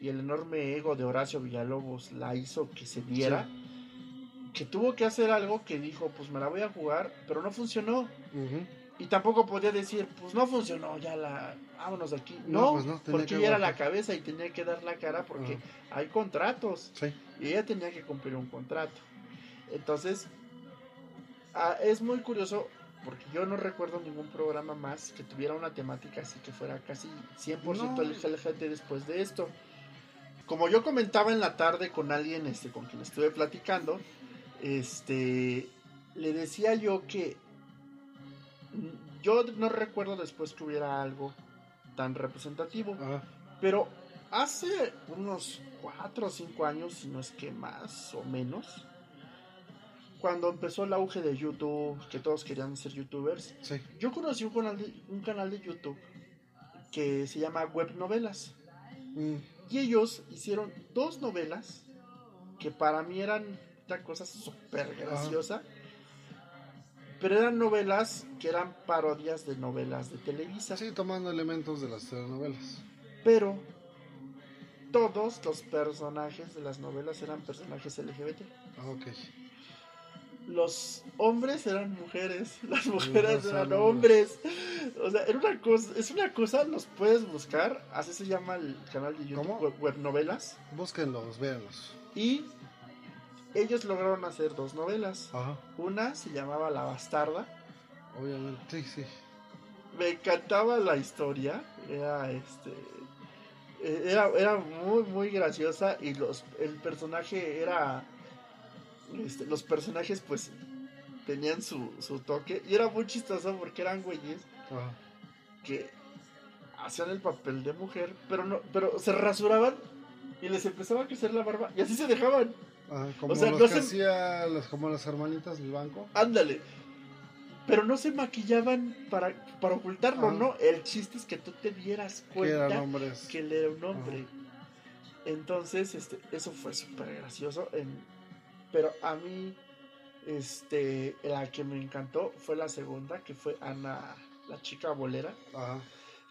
Speaker 1: y el enorme ego de Horacio Villalobos la hizo que se diera. Que tuvo que hacer algo que dijo, pues me la voy a jugar, pero no funcionó.
Speaker 2: Ujú.
Speaker 1: Y tampoco podía decir, pues no funcionó, ya la, vámonos de aquí.
Speaker 2: No,
Speaker 1: No,
Speaker 2: pues no,
Speaker 1: porque
Speaker 2: que
Speaker 1: ella era la cabeza y tenía que dar la cara porque
Speaker 2: Ajá.
Speaker 1: hay contratos.
Speaker 2: Sí.
Speaker 1: Y ella tenía que cumplir un contrato. Entonces, ah, es muy curioso porque yo no recuerdo ningún programa más que tuviera una temática así que fuera casi 100%
Speaker 2: No.
Speaker 1: LGBT después de esto. Como yo comentaba en la tarde con alguien este, con quien estuve platicando, este, le decía yo que yo no recuerdo después que hubiera algo tan representativo.
Speaker 2: Ajá.
Speaker 1: Pero hace unos 4 o 5 años, si no es que más o menos, cuando empezó el auge de YouTube, que todos querían ser youtubers,
Speaker 2: Sí.
Speaker 1: yo conocí un canal de, un canal de YouTube que se llama Web Novelas.
Speaker 2: Mm,
Speaker 1: Y ellos hicieron dos novelas que para mí eran una cosa súper graciosa. Pero eran novelas que eran parodias de novelas de Televisa.
Speaker 2: Sí, tomando elementos de las telenovelas.
Speaker 1: Pero todos los personajes de las novelas eran personajes LGBT.
Speaker 2: Ah, ok.
Speaker 1: Los hombres eran mujeres, las mujeres eran
Speaker 2: hombres.
Speaker 1: hombres. O sea, era una cosa, es una cosa, los puedes buscar, así se llama el canal de YouTube, web, web novelas.
Speaker 2: Búsquenlos, véanlos.
Speaker 1: Y ellos lograron hacer dos novelas.
Speaker 2: Ajá.
Speaker 1: Una se llamaba La Bastarda.
Speaker 2: Obviamente, sí, sí.
Speaker 1: Me encantaba la historia. Era este. eh, Era, era muy, muy graciosa. Y los, el personaje era. este, los personajes, pues. Tenían su, su toque. Y era muy chistoso porque eran güeyes
Speaker 2: Ajá.
Speaker 1: que hacían el papel de mujer. Pero no pero se rasuraban. Y les empezaba a crecer la barba. Y así se dejaban.
Speaker 2: Ajá, como
Speaker 1: O sea,
Speaker 2: los
Speaker 1: no
Speaker 2: que
Speaker 1: se-
Speaker 2: hacía las, como las hermanitas del banco.
Speaker 1: Ándale. Pero no se maquillaban para, para ocultarlo,
Speaker 2: Ah.
Speaker 1: ¿no? El chiste es que tú te dieras cuenta que él era un hombre. Entonces, este, eso fue súper gracioso. en- pero a mí, este, la que me encantó fue la segunda, que fue Ana, la chica bolera,
Speaker 2: Ajá.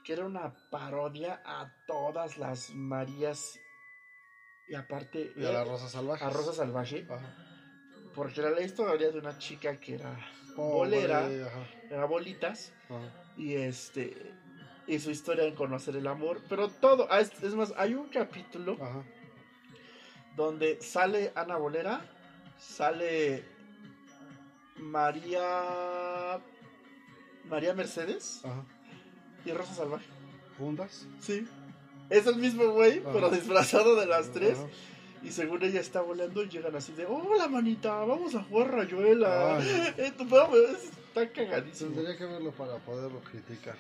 Speaker 1: que era una parodia a todas las Marías. Y aparte,
Speaker 2: Y a la Rosa Salvaje.
Speaker 1: a Rosa Salvaje,
Speaker 2: Ajá.
Speaker 1: porque era la historia de una chica que era bolera,
Speaker 2: Ajá.
Speaker 1: era bolitas,
Speaker 2: Ajá.
Speaker 1: y este y su historia en conocer el amor, pero todo, ah, es, es más, hay un capítulo
Speaker 2: Ajá.
Speaker 1: donde sale Ana Bolera, sale María María Mercedes
Speaker 2: Ajá.
Speaker 1: y Rosa Salvaje.
Speaker 2: ¿Juntas?
Speaker 1: Sí. Es el mismo güey,
Speaker 2: Ajá.
Speaker 1: pero disfrazado de las tres.
Speaker 2: Ajá.
Speaker 1: Y según ella está volando llegan así de, hola manita, vamos a jugar rayuela.
Speaker 2: Ay.
Speaker 1: Eh, está cagadísimo.
Speaker 2: Tendría que verlo para poderlo criticar.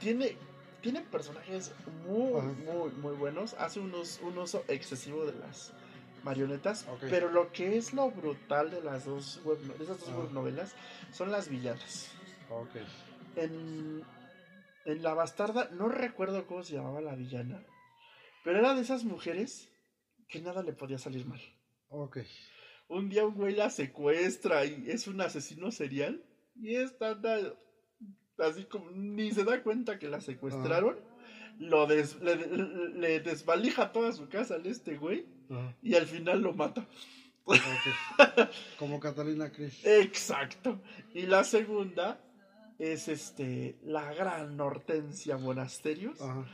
Speaker 1: tiene tiene personajes muy muy muy buenos hace unos un uso excesivo de las marionetas pero lo que es lo brutal de las dos web, de esas dos web novelas son las villanas
Speaker 2: Ok.
Speaker 1: en en la bastarda no recuerdo cómo se llamaba la villana pero era de esas mujeres que nada le podía salir mal
Speaker 2: Ok.
Speaker 1: un día un güey la secuestra y es un asesino serial y esta anda así como ni se da cuenta que la secuestraron. Lo des- le, desvalija toda su casa al este güey y al final lo mata.
Speaker 2: Como Catalina Krish.
Speaker 1: Exacto. Y la segunda es este la gran Hortensia Monasterios,
Speaker 2: Ajá.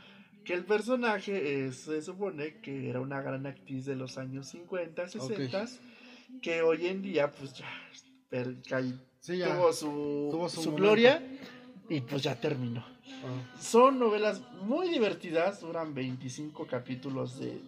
Speaker 1: que el personaje es- se supone que era una gran actriz de los años 50, 60, que hoy en día pues ya
Speaker 2: Sí,
Speaker 1: tuvo su,
Speaker 2: Tuvo su
Speaker 1: gloria Y pues ya terminó. Son novelas muy divertidas, duran 25 capítulos de...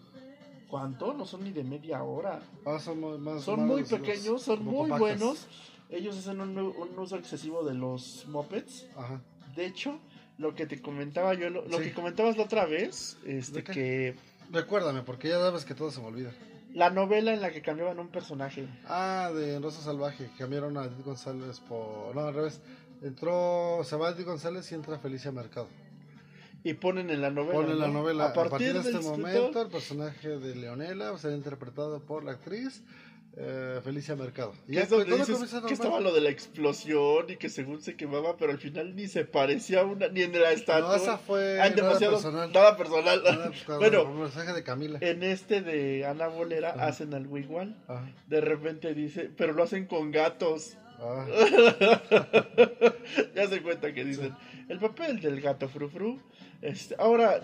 Speaker 1: ¿Cuánto? No son ni de media hora.
Speaker 2: ah, son muy, más,
Speaker 1: Son
Speaker 2: más
Speaker 1: muy
Speaker 2: reducidos,
Speaker 1: pequeños, son muy
Speaker 2: compactos.
Speaker 1: buenos. Ellos hacen un, un uso excesivo de los mopeds.
Speaker 2: Ajá.
Speaker 1: De hecho, lo que te comentaba yo, lo, lo
Speaker 2: Sí.
Speaker 1: que comentabas la otra vez, este que
Speaker 2: Recuérdame, porque ya sabes que todo se me olvida.
Speaker 1: la novela en la que cambiaban un personaje.
Speaker 2: Ah, de Rosa Salvaje, cambiaron a Edith González por... No, al revés. Entró, se va Edith González y entra Felicia Mercado.
Speaker 1: Y ponen en la novela.
Speaker 2: Ponen la
Speaker 1: ¿no?
Speaker 2: novela.
Speaker 1: A partir,
Speaker 2: de este
Speaker 1: escritor,
Speaker 2: momento, el personaje de Leonela será interpretado por la actriz eh, Felicia Mercado. Y
Speaker 1: Que dices estaba lo de la explosión y que según se quemaba, pero al final ni se parecía a una, ni en la estatua.
Speaker 2: No, esa fue
Speaker 1: Ah,
Speaker 2: nada personal.
Speaker 1: nada personal.
Speaker 2: Nada, pues, claro,
Speaker 1: bueno,
Speaker 2: como mensaje de Camila.
Speaker 1: en este de Ana Bolera
Speaker 2: Ajá.
Speaker 1: hacen algo igual.
Speaker 2: Ajá.
Speaker 1: De repente dice, pero lo hacen con gatos.
Speaker 2: Ah,
Speaker 1: ya se cuenta que dicen, el papel del gato frufru, este, ahora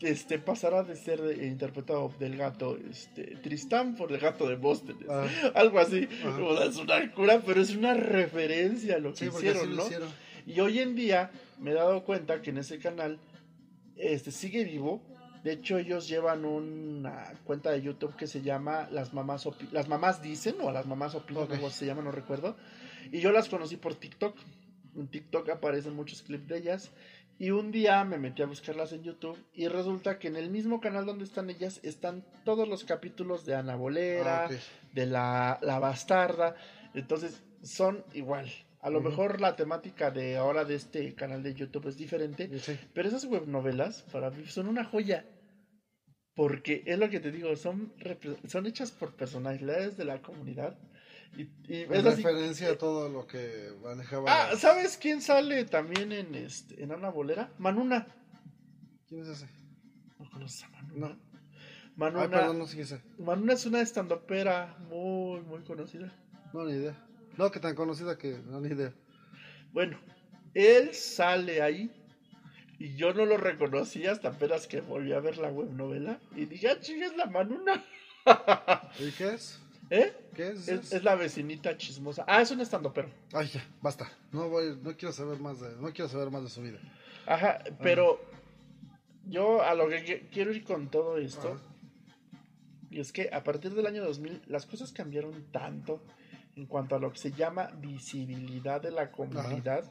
Speaker 1: este pasará de ser interpretado del gato este, Tristán por el gato de Boston.
Speaker 2: ah.
Speaker 1: Algo así.
Speaker 2: Ajá.
Speaker 1: O sea, es una cura, pero es una referencia a lo que
Speaker 2: Sí,
Speaker 1: hicieron, ¿no?
Speaker 2: hicieron.
Speaker 1: Y hoy en día me he dado cuenta que en ese canal este sigue vivo. De hecho, ellos llevan una cuenta de YouTube que se llama Las Mamás Opi- Las Mamás Dicen o Las Mamás Opinan, así se llama, no recuerdo. Y yo las conocí por TikTok. En TikTok aparecen muchos clips de ellas. Y un día me metí a buscarlas en YouTube y resulta que en el mismo canal donde están ellas están todos los capítulos de Ana Bolera,
Speaker 2: Ah, ok.
Speaker 1: de la, la bastarda. Entonces, son igual. A lo
Speaker 2: Ujú.
Speaker 1: mejor la temática de ahora de este canal de YouTube es diferente,
Speaker 2: Sí.
Speaker 1: pero esas web novelas para mí son una joya. Porque es lo que te digo, son, son hechas por personalidades de la comunidad. Y, y
Speaker 2: En
Speaker 1: es así-
Speaker 2: referencia a todo lo que manejaba.
Speaker 1: Ah, ¿sabes quién sale también en este en Ana Bolera? Manuna.
Speaker 2: ¿Quién es ese?
Speaker 1: ¿No conoces a Manuna?
Speaker 2: No.
Speaker 1: Manuna,
Speaker 2: perdón, no sé quién es.
Speaker 1: Manuna es una estandopera muy, muy conocida.
Speaker 2: No, ni idea. No, que tan conocida que no, ni idea.
Speaker 1: Bueno, él sale ahí y yo no lo reconocí hasta apenas que volví a ver la web novela y dije, ah, es la Manuna.
Speaker 2: ¿Y qué es?
Speaker 1: ¿Eh?
Speaker 2: ¿Qué es?
Speaker 1: Es, es la vecinita chismosa. Ah, es un estandopero.
Speaker 2: Ay, ya, basta. No voy, no quiero saber más de, no quiero saber más de su vida.
Speaker 1: Ajá, pero yo a lo que que- quiero ir con todo esto,
Speaker 2: Ajá.
Speaker 1: y es que a partir del año 2000 las cosas cambiaron tanto en cuanto a lo que se llama visibilidad de la comunidad,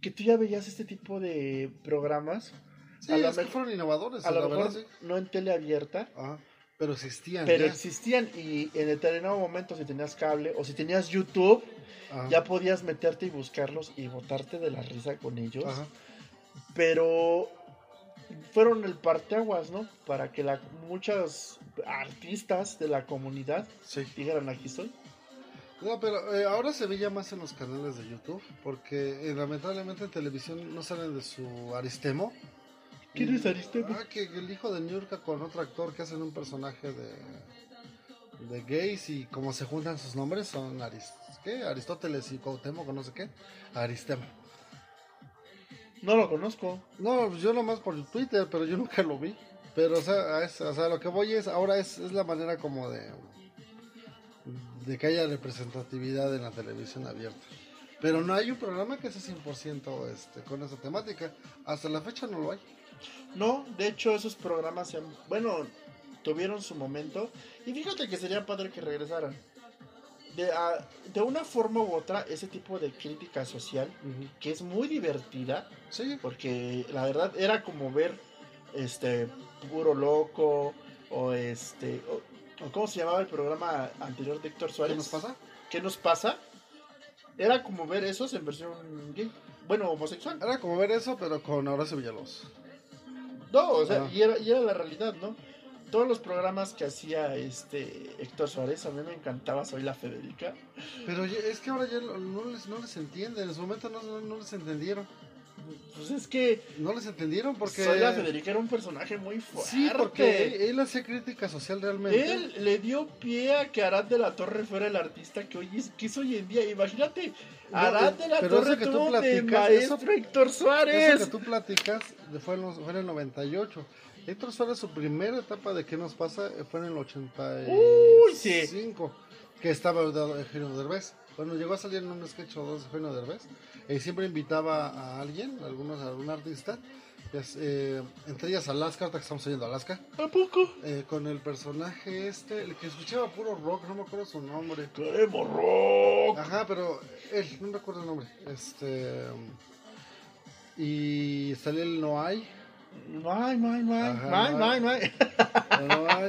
Speaker 1: que tú ya veías este tipo de programas,
Speaker 2: Sí,
Speaker 1: A lo
Speaker 2: es que
Speaker 1: mejor-
Speaker 2: fueron innovadores,
Speaker 1: a lo
Speaker 2: verdad,
Speaker 1: mejor
Speaker 2: sí.
Speaker 1: no en tele abierta,
Speaker 2: Ajá. Pero existían.
Speaker 1: pero
Speaker 2: ya.
Speaker 1: existían y en determinado momento si tenías cable o si tenías YouTube,
Speaker 2: Ajá.
Speaker 1: ya podías meterte y buscarlos y botarte de la risa con ellos.
Speaker 2: Ajá.
Speaker 1: pero fueron el parteaguas, ¿no? Para que la, muchos artistas de la comunidad
Speaker 2: Sí.
Speaker 1: dijeran aquí estoy.
Speaker 2: No, pero eh, ahora se veía más en los canales de YouTube, porque eh, lamentablemente en televisión no salen de su Aristemo.
Speaker 1: ¿Quién es Aristemo?
Speaker 2: Ah, que el hijo de Niurka con otro actor que hacen un personaje de, de gays y como se juntan sus nombres son Aris, ¿qué? Aristóteles y Cuauhtémoc o no sé qué. Aristemo.
Speaker 1: No lo conozco.
Speaker 2: No, yo nomás por Twitter, pero yo nunca lo vi. Pero, o sea, a eso- o sea, lo que voy es, ahora es, es la manera como de, de que haya representatividad en la televisión abierta. Pero no hay un programa que sea 100% este, con esa temática. Hasta la fecha no lo hay.
Speaker 1: No, de hecho esos programas se han, bueno, tuvieron su momento y fíjate que sería padre que regresaran. De, a- de una forma u otra, ese tipo de crítica social, que es muy divertida,
Speaker 2: Sí,
Speaker 1: porque la verdad era como ver este puro loco o este o, cómo se llamaba el programa anterior de Héctor
Speaker 2: ¿qué
Speaker 1: Suárez
Speaker 2: nos pasa?
Speaker 1: ¿Qué nos pasa? Era como ver esos en versión gay, bueno homosexual.
Speaker 2: Era como ver eso, pero con Horacio Villalobos.
Speaker 1: No, o sea,
Speaker 2: Ah.
Speaker 1: y, era, y era la realidad, ¿no? Todos los programas que hacía este Héctor Suárez, a mí me encantaba Soy la Federica.
Speaker 2: Pero es que ahora ya no les, no les entienden. En su momento no, no, no les entendieron.
Speaker 1: Pues es que
Speaker 2: No les entendieron porque...
Speaker 1: Soy la Federica era un personaje muy fuerte.
Speaker 2: Sí, porque él, él hacía crítica social realmente.
Speaker 1: Él le dio pie a que Arad de la Torre fuera el artista que hoy es, que es hoy en día. Imagínate,
Speaker 2: No,
Speaker 1: Arad de la
Speaker 2: pero eso
Speaker 1: Torre
Speaker 2: que tú
Speaker 1: tuvo de
Speaker 2: platicas,
Speaker 1: maestro Héctor
Speaker 2: Eso
Speaker 1: Suárez.
Speaker 2: que tú platicas de- fue en, los- fue en el 98. Héctor Suárez, su primera etapa de ¿Qué nos pasa? fue en el 85.
Speaker 1: Uy, sí.
Speaker 2: que estaba Eugenio Derbez. Bueno, llegó a salir en un sketch o dos de Eugenio Derbez. Y siempre invitaba a alguien, algunos, a algún artista. eh, entre ellas Alaska, ahorita que estamos oyendo Alaska.
Speaker 1: ¿A poco?
Speaker 2: eh, con el personaje este, el que escuchaba puro rock, no me acuerdo su nombre.
Speaker 1: ¡Queremos rock!
Speaker 2: Ajá, pero él, no me acuerdo el nombre. Este. Y salió el No Hay.
Speaker 1: No hay, no hay, no hay.
Speaker 2: Ajá,
Speaker 1: No hay,
Speaker 2: no
Speaker 1: no hay,
Speaker 2: hay.
Speaker 1: no hay.
Speaker 2: el No Hay.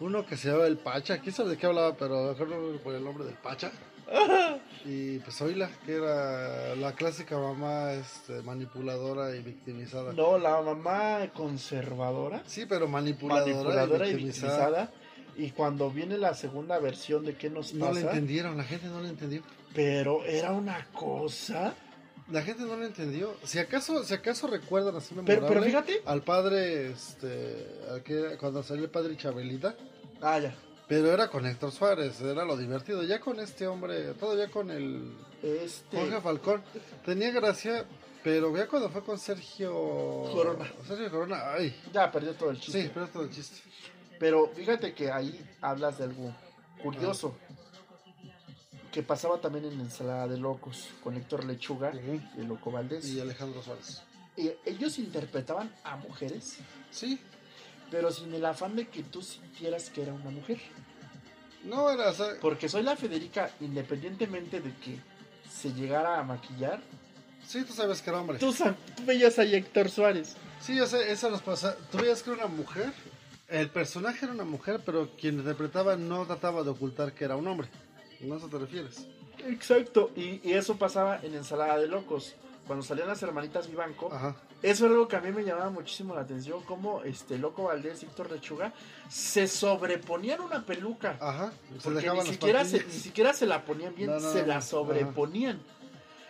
Speaker 2: Uno que se llama El Pacha. ¿Quién sabe de qué hablaba? Pero acuerdo por el nombre del Pacha. Y pues oíla, que era la clásica mamá este, manipuladora y victimizada.
Speaker 1: No, la mamá conservadora.
Speaker 2: Sí, pero manipuladora,
Speaker 1: manipuladora
Speaker 2: y
Speaker 1: y
Speaker 2: victimizada.
Speaker 1: Y cuando viene la segunda versión de qué nos
Speaker 2: No le
Speaker 1: pasa,
Speaker 2: entendieron, la gente no le entendió.
Speaker 1: pero era una cosa.
Speaker 2: La gente no lo entendió. Si acaso, si acaso recuerdan así
Speaker 1: Pero,
Speaker 2: memorable
Speaker 1: pero fíjate.
Speaker 2: al padre, este, al que- cuando salió el padre Chabelita,
Speaker 1: Ah, ya.
Speaker 2: Pero era con Héctor Suárez, era lo divertido. Ya con este hombre, todavía con el
Speaker 1: Este.
Speaker 2: Jorge Falcón, tenía gracia, pero ya cuando fue con Sergio
Speaker 1: Corona.
Speaker 2: Sergio Corona, ay,
Speaker 1: Ya perdió todo el chiste.
Speaker 2: sí, pero es todo el chiste.
Speaker 1: Pero fíjate que ahí hablas de algo curioso. Que pasaba también en Ensalada de Locos con Héctor Lechuga y el Loco Valdés.
Speaker 2: Y Alejandro Suárez.
Speaker 1: Y ellos interpretaban a mujeres,
Speaker 2: Sí,
Speaker 1: pero sin el afán de que tú sintieras que era una mujer.
Speaker 2: no era, o sea,
Speaker 1: Porque soy la Federica, independientemente de que se llegara a maquillar,
Speaker 2: sí, tú sabes que era hombre.
Speaker 1: tú, tú veías a Héctor Suárez.
Speaker 2: Sí, yo sé, eso nos pasa. Tú veías que era una mujer, el personaje era una mujer, pero quien interpretaba no trataba de ocultar que era un hombre. ¿No a eso te refieres?
Speaker 1: Exacto. Y, y eso pasaba en Ensalada de Locos. Cuando salían las hermanitas Vivanco,
Speaker 2: Ajá.
Speaker 1: Eso es algo que a mí me llamaba muchísimo la atención, como este Loco Valdés y Héctor Lechuga se sobreponían una peluca.
Speaker 2: Ajá. Se
Speaker 1: porque ni siquiera, se, ni siquiera se la ponían bien,
Speaker 2: No, no,
Speaker 1: se la sobreponían.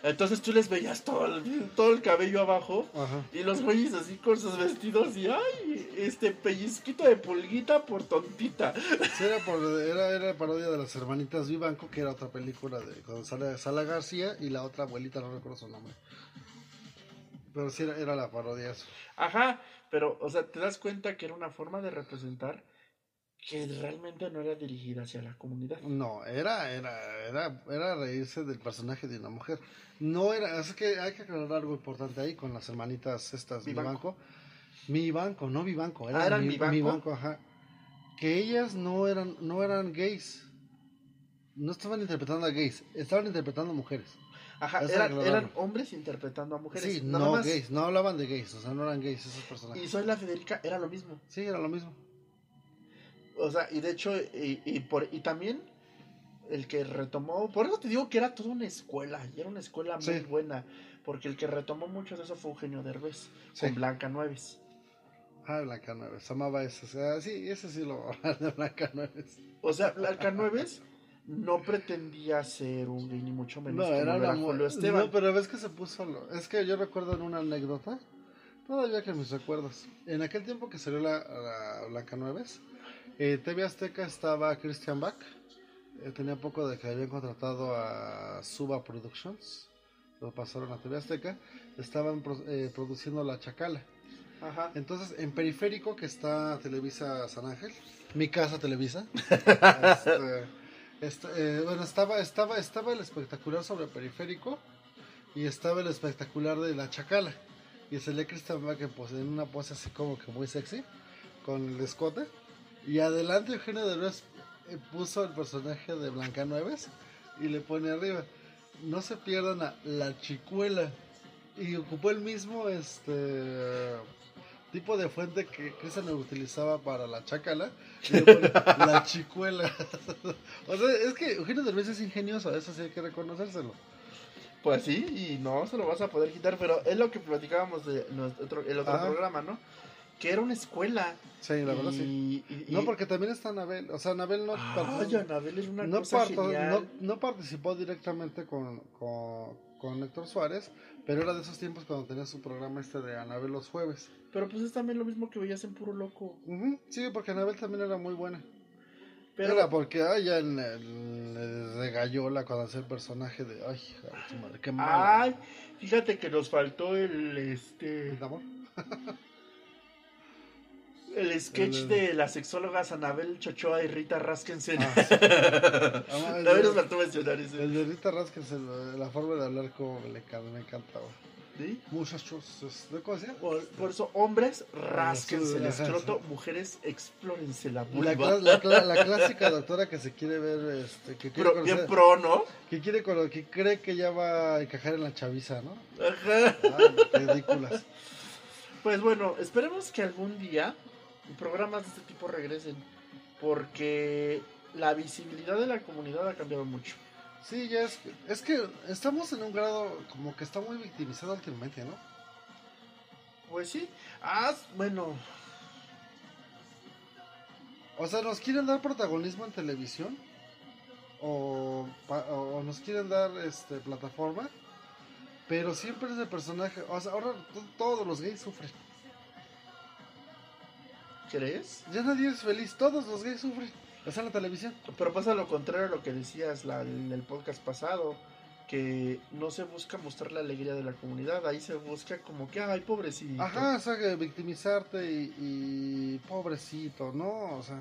Speaker 1: Entonces tú les veías todo el, todo el cabello abajo
Speaker 2: Ajá.
Speaker 1: y los güeyes así con sus vestidos y ay, este pellizquito de pulguita por tontita.
Speaker 2: Sí, era, por, era, era parodia de las hermanitas Vivanco, que era otra película de sale Sala García y la otra abuelita, no recuerdo su nombre. Pero sí era, era la parodia eso.
Speaker 1: Ajá, pero o sea, te das cuenta que era una forma de representar que realmente no era dirigida hacia la comunidad.
Speaker 2: No, era, era, era, era reírse del personaje de una mujer. No era, es que hay que aclarar algo importante ahí con las hermanitas estas,
Speaker 1: Vivanco.
Speaker 2: Vivanco. Mi banco, no Vivanco,
Speaker 1: Ah, ¿eran
Speaker 2: mi,
Speaker 1: Vivanco?
Speaker 2: mi banco, ajá. Que ellas no eran, no eran gays. No estaban interpretando a gays, estaban interpretando a mujeres.
Speaker 1: Ajá,
Speaker 2: Eso
Speaker 1: eran, hombres interpretando a mujeres.
Speaker 2: Sí,
Speaker 1: nada
Speaker 2: no
Speaker 1: más.
Speaker 2: gays, no hablaban de gays, o sea, no eran gays esos
Speaker 1: Y
Speaker 2: personajes.
Speaker 1: Soy la Federica era lo mismo.
Speaker 2: Sí, era lo mismo.
Speaker 1: O sea, y de hecho, y, y por, y también el que retomó, por eso te digo que era toda una escuela, y era una escuela muy
Speaker 2: Sí.
Speaker 1: buena, porque el que retomó mucho de eso fue Eugenio Derbez,
Speaker 2: Sí.
Speaker 1: con Blanca Nueves.
Speaker 2: Ah, Blanca Nueves, amaba ese, o sea, sí, ese sí lo de Blanca Nueves.
Speaker 1: O sea, Blanca Nueves no pretendía ser un gay, ni mucho menos
Speaker 2: No, era
Speaker 1: era Julio Esteban.
Speaker 2: No, pero ves que se puso. lo- Es que yo recuerdo en una anécdota, todavía que mis recuerdos. En aquel tiempo que salió la, la Blanca Nueves, eh, TV Azteca estaba Christian Bach. eh, tenía poco de que habían contratado a Suba Productions. Lo pasaron a TV Azteca. Estaban pro- eh, produciendo La Chacala.
Speaker 1: Ajá.
Speaker 2: Entonces, en Periférico, que está Televisa San Ángel, mi casa Televisa, este, eh, bueno, estaba, estaba, estaba el espectacular sobre Periférico y estaba el espectacular de La Chacala. Y se le Christian Bach en, en una pose así como que muy sexy, con el escote. Y adelante Eugenio Derbez eh, puso el personaje de Blancanueves y le pone arriba, no se pierdan a La Chicuela. Y ocupó el mismo este tipo de fuente que Cristian utilizaba para la chacala pone la chicuela. o sea, es que Eugenio Derbez es ingenioso, eso sí hay que reconocérselo.
Speaker 1: Pues sí, y no se lo vas a poder quitar, pero es lo que platicábamos de nuestro, el otro
Speaker 2: Ajá.
Speaker 1: programa, ¿no? Que era una escuela.
Speaker 2: Sí, la verdad sí.
Speaker 1: y, y-
Speaker 2: No, porque también está Anabel, o sea, Anabel no,
Speaker 1: Ay, Anabel es una
Speaker 2: no,
Speaker 1: cosa
Speaker 2: parto-
Speaker 1: genial.
Speaker 2: no, no participó directamente con, con, con Héctor Suárez, pero era de esos tiempos cuando tenía su programa este de Anabel los jueves.
Speaker 1: Pero pues es también lo mismo que veías en Puro Loco.
Speaker 2: Sí, porque Anabel también era muy buena.
Speaker 1: Pero,
Speaker 2: Era porque ay, ya en el, el de Gallola cuando hacía el personaje de ay, su madre, qué mala.
Speaker 1: ay, fíjate que nos faltó el este.
Speaker 2: ¿El amor?
Speaker 1: El sketch
Speaker 2: El-
Speaker 1: de las sexólogas Anabel Chochoa y Rita Raskensen.
Speaker 2: Ah, sí. Ah,
Speaker 1: A
Speaker 2: el,
Speaker 1: nos
Speaker 2: de,
Speaker 1: faltó mencionar
Speaker 2: el de Rita Raskas, el- la forma de hablar como me, encanta, me encantaba.
Speaker 1: ¿Sí?
Speaker 2: Muchachos, es- ¿de ¿cómo se llama?
Speaker 1: Por, por eso, hombres, rásquense el escroto, mujeres, explórense la vulva.
Speaker 2: la, clásica doctora que se quiere ver, este, que quiere
Speaker 1: Pro- bien
Speaker 2: conocer-
Speaker 1: pro, ¿no?
Speaker 2: que quiere cono- que cree que ya va a encajar en la chaviza, ¿no?
Speaker 1: Ajá.
Speaker 2: Ah, ridículas.
Speaker 1: Pues bueno, esperemos que algún día programas de este tipo regresen. Porque la visibilidad de la comunidad ha cambiado mucho.
Speaker 2: Sí, ya es, es que estamos en un grado como que está muy victimizado últimamente, ¿no?
Speaker 1: Pues sí. Ah, bueno.
Speaker 2: O sea, nos quieren dar protagonismo en televisión o, o nos quieren dar este plataforma, pero siempre es el personaje, o sea, ahora to- todos los gays sufren.
Speaker 1: ¿Crees?
Speaker 2: Ya nadie es feliz, todos los gays sufren. Está en la televisión.
Speaker 1: Pero pasa lo contrario a lo que decías la- en el podcast pasado. Que no se busca mostrar la alegría de la comunidad. Ahí se busca como que, ay, pobrecito.
Speaker 2: Ajá, o sea, que victimizarte y, y pobrecito, ¿no? O sea,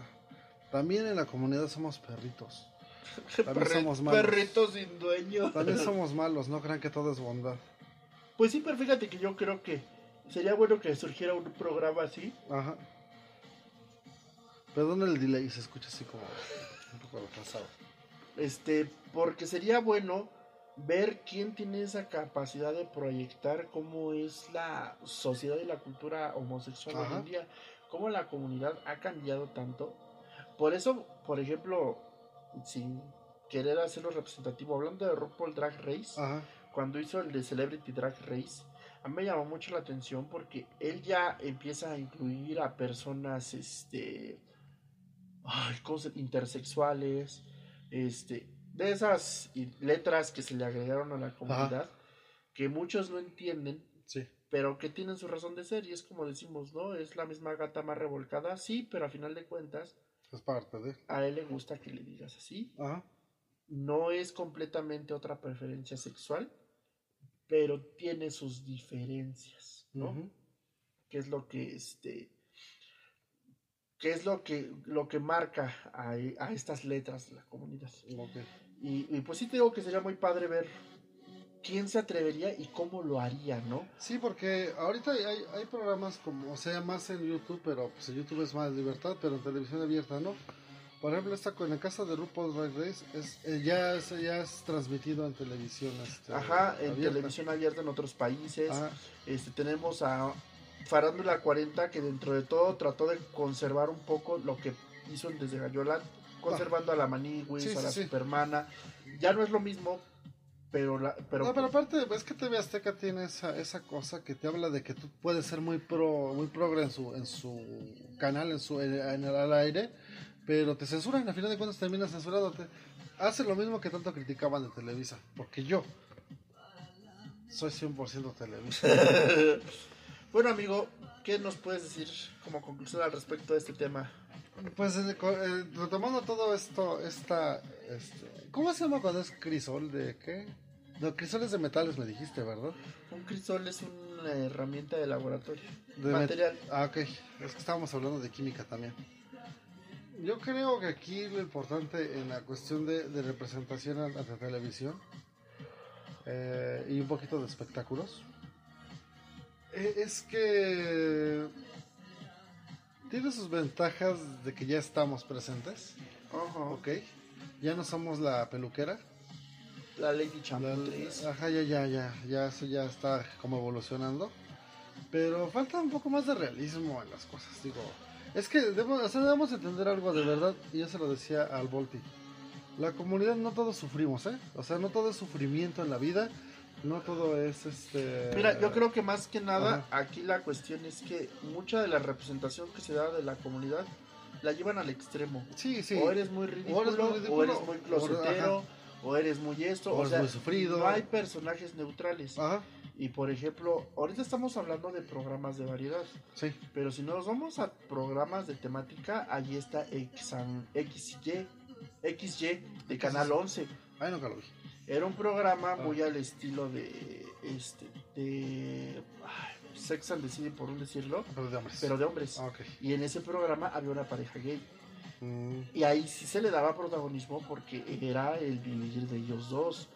Speaker 2: también en la comunidad somos perritos. También somos malos.
Speaker 1: Perritos sin dueño.
Speaker 2: También somos malos, no crean que todo es bondad.
Speaker 1: Pues sí, pero fíjate que yo creo que sería bueno que surgiera un programa así.
Speaker 2: Ajá. Perdón el delay, se escucha así como un poco retrasado.
Speaker 1: Este, porque sería bueno ver quién tiene esa capacidad de proyectar cómo es la sociedad y la cultura homosexual hoy en día, cómo la comunidad ha cambiado tanto. Por eso, por ejemplo, sin querer hacerlo representativo, hablando de RuPaul Drag Race,
Speaker 2: Ajá.
Speaker 1: cuando hizo el de Celebrity Drag Race, a mí me llamó mucho la atención porque él ya empieza a incluir a personas, este, ay, ¿cómo se- intersexuales, este, de esas letras que se le agregaron a la comunidad, que muchos no entienden,
Speaker 2: Sí.
Speaker 1: pero que tienen su razón de ser y es como decimos, ¿no? Es la misma gata más revolcada, sí, pero a final de cuentas
Speaker 2: Es parte de.
Speaker 1: a él le gusta que le digas así,
Speaker 2: Ajá.
Speaker 1: no es completamente otra preferencia sexual, pero tiene sus diferencias, ¿no? Que es lo que este que es lo que lo que marca a, a estas letras la comunidad. Y, y pues sí te digo que sería muy padre ver quién se atrevería y cómo lo haría, ¿no?
Speaker 2: Sí, porque ahorita hay, hay, hay programas como, o sea, más en YouTube, pero pues en YouTube es más libertad, pero en televisión abierta, ¿no? Por ejemplo, esta con la casa de RuPaul Drag Race es, eh, ya, es, ya es transmitido en televisión. Este,
Speaker 1: Ajá, en
Speaker 2: abierta.
Speaker 1: televisión abierta en otros países.
Speaker 2: Ajá.
Speaker 1: Este, tenemos a Farándula 40 que dentro de todo trató de conservar un poco lo que hizo el desde Gallola, conservando a la Maniguis,
Speaker 2: Sí,
Speaker 1: a la
Speaker 2: sí.
Speaker 1: Supermana. Ya no es lo mismo, pero la, pero,
Speaker 2: no, pero aparte, es que TV Azteca tiene esa, esa cosa que te habla de que tú puedes ser muy pro, muy progre en su, en su canal, en su en, en el al aire, pero te censuran, al final de cuentas terminas censurándote. Hace lo mismo que tanto criticaban de Televisa, porque yo soy 100% Televisa.
Speaker 1: bueno amigo, ¿qué nos puedes decir como conclusión al respecto de este tema?
Speaker 2: Pues eh, eh, retomando todo esto, esta, este, ¿cómo se llama cuando es crisol de qué? No, crisoles de metales me dijiste, ¿verdad?
Speaker 1: Un crisol es una herramienta de laboratorio,
Speaker 2: De
Speaker 1: material.
Speaker 2: Ah, ok. Es que estábamos hablando de química también. Yo creo que aquí lo importante en la cuestión de, de representación ante televisión eh, y un poquito de espectáculos es que tiene sus ventajas de que ya estamos presentes,
Speaker 1: Ajá.
Speaker 2: ok. Ya no somos la peluquera.
Speaker 1: La Lady
Speaker 2: La-
Speaker 1: Champutriz.
Speaker 2: ajá, ya, ya, ya, ya, eso ya está como evolucionando. Pero falta un poco más de realismo en las cosas, digo. Es que debemos, o sea, debemos entender algo de verdad, y yo se lo decía al Volti. La comunidad no todos sufrimos, ¿eh? O sea, no todo es sufrimiento en la vida, no todo es este...
Speaker 1: Mira, yo creo que más que nada
Speaker 2: Ajá.
Speaker 1: aquí la cuestión es que mucha de la representación que se da de la comunidad la llevan al extremo.
Speaker 2: Sí, sí.
Speaker 1: O eres muy ridículo, o
Speaker 2: eres
Speaker 1: eres
Speaker 2: muy
Speaker 1: muy,
Speaker 2: ridículo,
Speaker 1: closetero,
Speaker 2: o-
Speaker 1: o eres muy esto,
Speaker 2: O
Speaker 1: o,
Speaker 2: eres
Speaker 1: sea,
Speaker 2: muy sufrido.
Speaker 1: no hay personajes neutrales.
Speaker 2: Ajá,
Speaker 1: Y por ejemplo, ahorita estamos hablando de programas de variedad,
Speaker 2: sí.
Speaker 1: pero si nos vamos a programas de temática, allí está Exam- XY, XY de Canal 11.
Speaker 2: Ay, lo vi.
Speaker 1: Era un programa
Speaker 2: Ah.
Speaker 1: muy al estilo de este de ay, Sex and the City, por un decirlo,
Speaker 2: Pero de hombres.
Speaker 1: pero de hombres.
Speaker 2: Ah, ok.
Speaker 1: Y en ese programa había una pareja gay.
Speaker 2: Mm,
Speaker 1: Y ahí sí se le daba protagonismo porque era el vivir de ellos dos.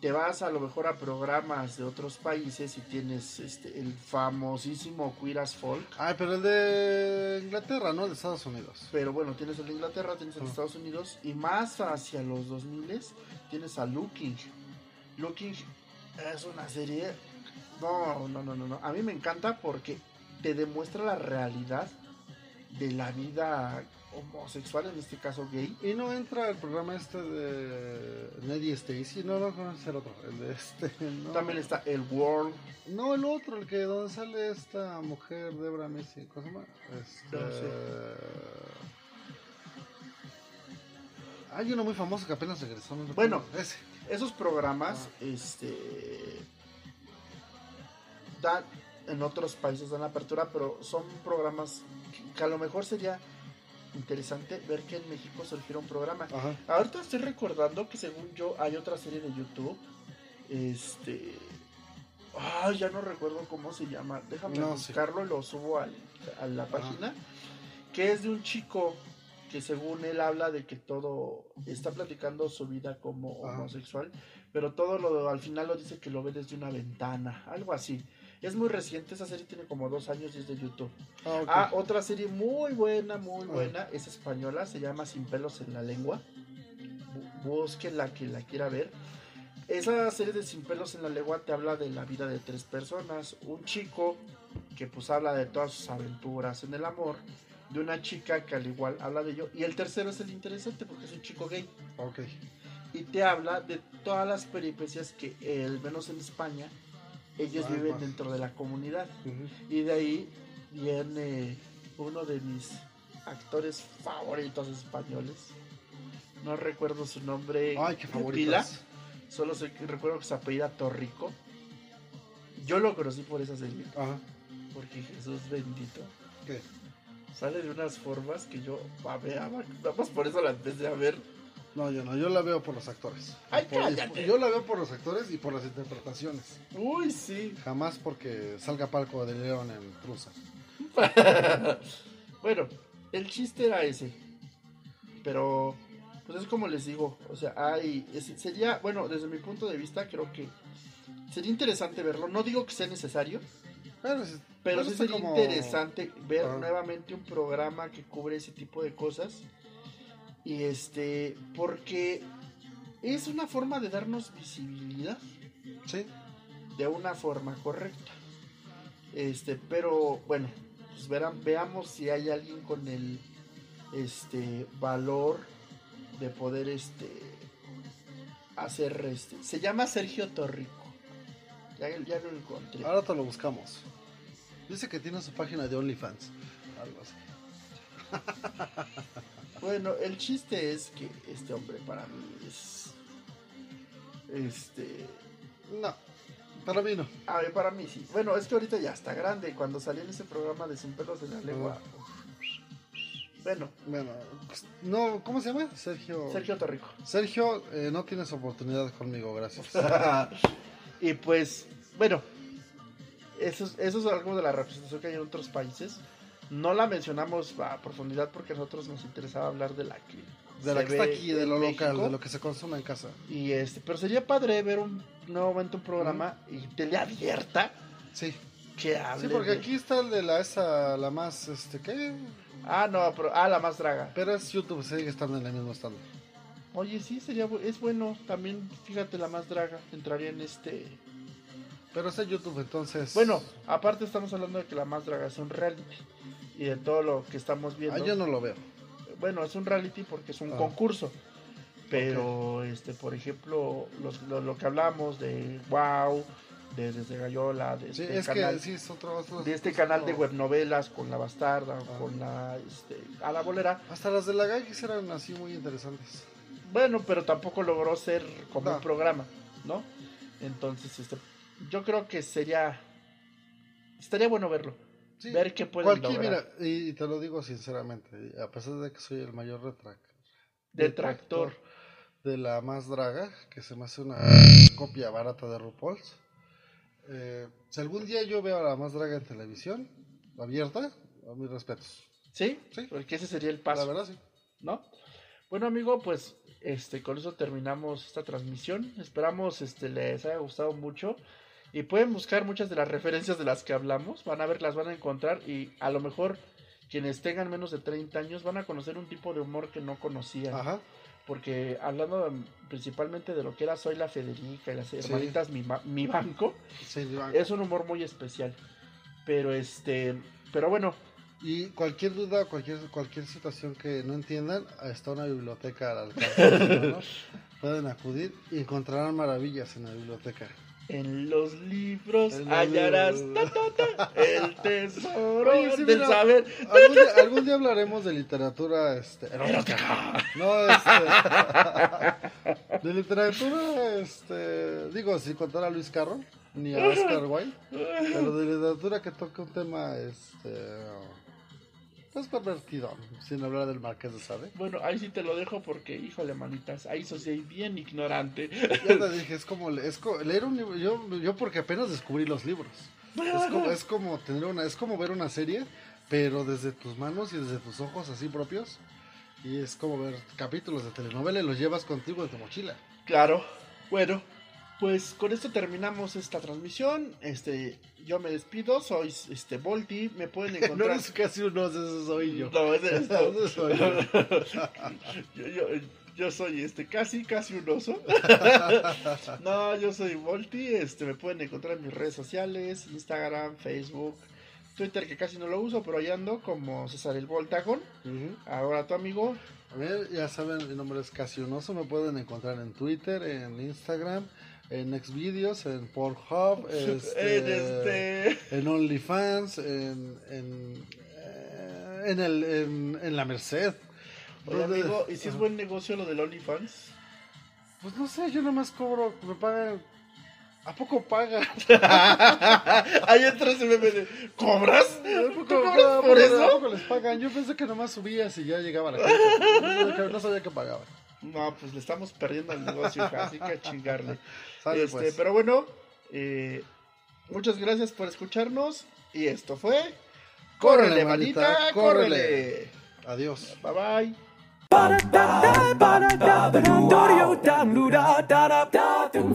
Speaker 1: Te vas a lo mejor a programas de otros países y tienes este el famosísimo Queer as Folk.
Speaker 2: Ay, pero el de Inglaterra, no el de Estados Unidos.
Speaker 1: Pero bueno, tienes el de Inglaterra, tienes el de
Speaker 2: Ah.
Speaker 1: Estados Unidos y más hacia los 2000 tienes a Looking. Looking es una serie... No, no, no, no, no. A mí me encanta porque te demuestra la realidad de la vida homosexual, en este caso gay.
Speaker 2: Y no entra el programa este de Neddy Stacy, no, no conoces el otro, el de este, no.
Speaker 1: También está el World.
Speaker 2: No, el otro, el que donde sale esta mujer, Debra Messi, ¿cómo se llama? Este...
Speaker 1: No.
Speaker 2: Hay uno muy famoso que apenas regresó. no
Speaker 1: Bueno.
Speaker 2: ese.
Speaker 1: Esos programas, este, dan en otros países dan apertura, pero son programas que, que a lo mejor sería interesante ver que en México surgiera un programa.
Speaker 2: Ajá.
Speaker 1: Ahorita estoy recordando que según yo hay otra serie de YouTube, este, ah, ya no recuerdo cómo se llama. Déjame
Speaker 2: No, sí.
Speaker 1: buscarlo y lo subo al- a la página, que es de un chico que según él habla de que todo está platicando su vida como
Speaker 2: Ajá.
Speaker 1: homosexual, pero todo lo al final lo dice que lo ve desde una ventana, algo así. Es muy reciente, esa serie tiene como dos años y es de YouTube.
Speaker 2: Ah.
Speaker 1: Ah, otra serie muy buena, muy
Speaker 2: Ah.
Speaker 1: buena, es española, se llama Sin pelos en la lengua. Bu- Busquen la que la quiera ver. Esa serie de Sin pelos en la lengua te habla de la vida de tres personas. Un chico que pues habla de todas sus aventuras en el amor. De una chica que al igual habla de ello. Y el tercero es el interesante porque es un chico gay.
Speaker 2: ok.
Speaker 1: Y te habla de todas las peripecias que, eh, al menos en España, ellos
Speaker 2: Ah,
Speaker 1: viven dentro de la comunidad. Y de ahí viene uno de mis actores favoritos españoles. No recuerdo su nombre.
Speaker 2: Ay, qué
Speaker 1: pila, solo recuerdo que se apellida Torrico. Yo lo conocí por esa serie,
Speaker 2: Ajá.
Speaker 1: porque Jesús bendito
Speaker 2: ¿Qué?
Speaker 1: sale de unas formas que yo babeaba. Nada más por eso la empecé a ver.
Speaker 2: No, yo no, yo la veo por los actores.
Speaker 1: Ay,
Speaker 2: Por-
Speaker 1: cállate.
Speaker 2: yo la veo por los actores y por las interpretaciones.
Speaker 1: Uy, sí.
Speaker 2: Jamás porque salga Palco de León en Prusa.
Speaker 1: bueno, el chiste era ese. Pero, pues es como les digo, o sea, hay, es- sería, bueno, desde mi punto de vista creo que sería interesante verlo. No digo que sea necesario,
Speaker 2: Pero, es-
Speaker 1: pero
Speaker 2: bueno,
Speaker 1: sí sería
Speaker 2: como-
Speaker 1: interesante ver
Speaker 2: Ah.
Speaker 1: nuevamente un programa que cubre ese tipo de cosas. Y este, porque es una forma de darnos visibilidad
Speaker 2: Sí,
Speaker 1: de una forma correcta. Este, pero bueno, pues verán, veamos si hay alguien con el este valor de poder este hacer este. Se llama Sergio Torrico. Ya, ya lo encontré.
Speaker 2: ahora te lo buscamos. Dice que tiene su página de OnlyFans. Algo así.
Speaker 1: Bueno, el chiste es que este hombre para mí es este
Speaker 2: No, para mí no.
Speaker 1: a ver, para mí sí. Bueno, es que ahorita ya está grande. Cuando salió en ese programa de Sin pelos en la lengua. Bueno,
Speaker 2: Bueno, pues, no, ¿cómo se llama? Sergio.
Speaker 1: Sergio Torrico.
Speaker 2: Sergio, eh, no tienes oportunidad conmigo, gracias.
Speaker 1: y pues, bueno, eso, es- eso es algo de la representación que hay en otros países. No la mencionamos a profundidad porque a nosotros nos interesaba hablar de la que,
Speaker 2: De la que está aquí, de lo local, de lo que se consume en casa.
Speaker 1: Y este, pero sería padre ver un nuevamente un programa y tele abierta
Speaker 2: Sí,
Speaker 1: que hable.
Speaker 2: sí, porque
Speaker 1: de-
Speaker 2: aquí está el de la esa, la más, este, ¿qué?
Speaker 1: Ah, no, pero ah, la más draga.
Speaker 2: Pero es YouTube, sigue estando en el mismo stand.
Speaker 1: Oye, sí, sería es bueno. También, fíjate, la más draga entraría en este.
Speaker 2: Pero es en YouTube, entonces.
Speaker 1: Bueno, aparte estamos hablando de que la más draga es un reality y de todo lo que estamos viendo.
Speaker 2: ah, yo no lo veo.
Speaker 1: Bueno, es un reality porque es un
Speaker 2: Ah.
Speaker 1: concurso. Pero, este, por ejemplo, los- lo, lo que hablamos de Wow, de Desde Gallola, de
Speaker 2: Sí,
Speaker 1: este
Speaker 2: es
Speaker 1: canal,
Speaker 2: que sí, es otro. otro-
Speaker 1: de este
Speaker 2: es
Speaker 1: canal de
Speaker 2: otro-
Speaker 1: webnovelas con la bastarda,
Speaker 2: Ah.
Speaker 1: con la, este, a la bolera.
Speaker 2: Hasta las de la Gags eran así muy interesantes.
Speaker 1: Bueno, pero tampoco logró ser como
Speaker 2: No.
Speaker 1: un programa, ¿no? Entonces, este, yo creo que sería, estaría bueno verlo,
Speaker 2: Sí,
Speaker 1: ver qué pueden
Speaker 2: Cualquier,
Speaker 1: lograr.
Speaker 2: mira, y te lo digo sinceramente, a pesar de que soy el mayor retrac
Speaker 1: Detractor.
Speaker 2: de la más draga, que se me hace una copia barata de RuPaul's, Eh, si algún día yo veo a la más draga en televisión, abierta, a mis respetos.
Speaker 1: ¿Sí?
Speaker 2: Sí.
Speaker 1: Porque ese sería el paso.
Speaker 2: La verdad, sí.
Speaker 1: ¿no? Bueno, amigo, pues este con eso terminamos esta transmisión. Esperamos este les haya gustado mucho y pueden buscar muchas de las referencias de las que hablamos, van a ver, las van a encontrar y a lo mejor quienes tengan menos de 30 años van a conocer un tipo de humor que no conocían.
Speaker 2: Ajá.
Speaker 1: Porque hablando de- principalmente de lo que era Soy la Federica y las hermanitas mi, mi banco,
Speaker 2: Sí, Iván.
Speaker 1: es un humor muy especial. Pero este, pero bueno,
Speaker 2: Y cualquier duda, cualquier cualquier situación que no entiendan, está una biblioteca al alcance manos. Pueden acudir y encontrarán maravillas en la biblioteca.
Speaker 1: En los libros hallarás
Speaker 2: libros.
Speaker 1: ta, ta, ta, el tesoro
Speaker 2: Oye, sí,
Speaker 1: del
Speaker 2: mira,
Speaker 1: saber.
Speaker 2: Algún día, algún día hablaremos de literatura este, erótica. No, este. De literatura, este. Digo, sin contar a Luis Carro, ni a Oscar Wilde. Pero de literatura que toca un tema, este. Pues pervertido, sin hablar del Marqués de Sade.
Speaker 1: Bueno, ahí sí te lo dejo porque, híjole, manitas, ahí soy bien ignorante.
Speaker 2: Ya te dije, es como, es co- leer un libro. Yo, yo porque apenas descubrí los libros. Es como, es como tener una, es como ver una serie, pero desde tus manos y desde tus ojos así propios. Y es como ver capítulos de telenovela y los llevas contigo en tu mochila.
Speaker 1: Claro, bueno, pues con esto terminamos esta transmisión. Este, yo me despido, soy este Volti, me pueden
Speaker 2: No
Speaker 1: encontrar.
Speaker 2: eres casi uno, ese soy yo.
Speaker 1: No, es no.
Speaker 2: Ese soy yo.
Speaker 1: yo, yo- yo soy este casi casi un oso. no, yo soy Volti, este me pueden encontrar en mis redes sociales, Instagram, Facebook, Twitter que casi no lo uso, pero ahí ando como César el Voltagon. Ahora tu amigo,
Speaker 2: A ver, ya saben, mi nombre es Casionoso. Me pueden encontrar en Twitter, en Instagram, en Xvideos, en Pornhub, este,
Speaker 1: en este
Speaker 2: en OnlyFans, en, en, eh, en, el, en, en la Merced.
Speaker 1: Oye,
Speaker 2: ¿Dónde-
Speaker 1: amigo, ¿y si es buen negocio lo del OnlyFans?
Speaker 2: Pues no sé, yo nomás cobro, me pagan. ¿A poco pagan?
Speaker 1: Ahí entra ese meme de ¿Cobras?
Speaker 2: ¿A
Speaker 1: ¿Tú
Speaker 2: a
Speaker 1: cobras por
Speaker 2: a
Speaker 1: eso?
Speaker 2: poco les pagan? Yo pensé que nomás subías y ya llegaba la gente. No sabía que pagaban.
Speaker 1: No, pues le estamos perdiendo el negocio, hija, así que a chingarle.
Speaker 2: Sale,
Speaker 1: Este,
Speaker 2: pues.
Speaker 1: Pero bueno, eh, muchas gracias por escucharnos. Y esto fue.
Speaker 2: Córrele, manita,
Speaker 1: ¡Córrele!
Speaker 2: córrele. Adiós.
Speaker 1: Bye bye.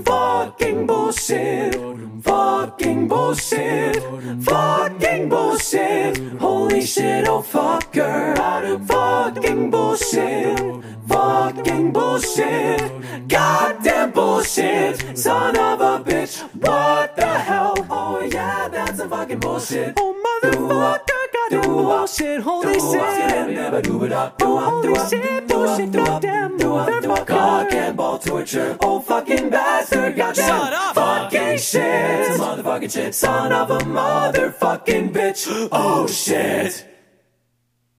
Speaker 3: Fucking bullshit. Fucking bullshit. Fucking bullshit. Holy shit, oh fucker. Fucking bullshit. Fucking bullshit. Goddamn bullshit. Son of a bitch. What the hell? Oh yeah, that's some fucking bullshit. Oh motherfucker, goddamn bullshit. Holy shit. Holy shit, bullshit. Goddamn motherfucker. Cock and ball torture. Oh fucking bastard. Goddamn. Shut up. Fucking shit. Motherfucking shit. Son of a motherfucking bitch. Oh shit.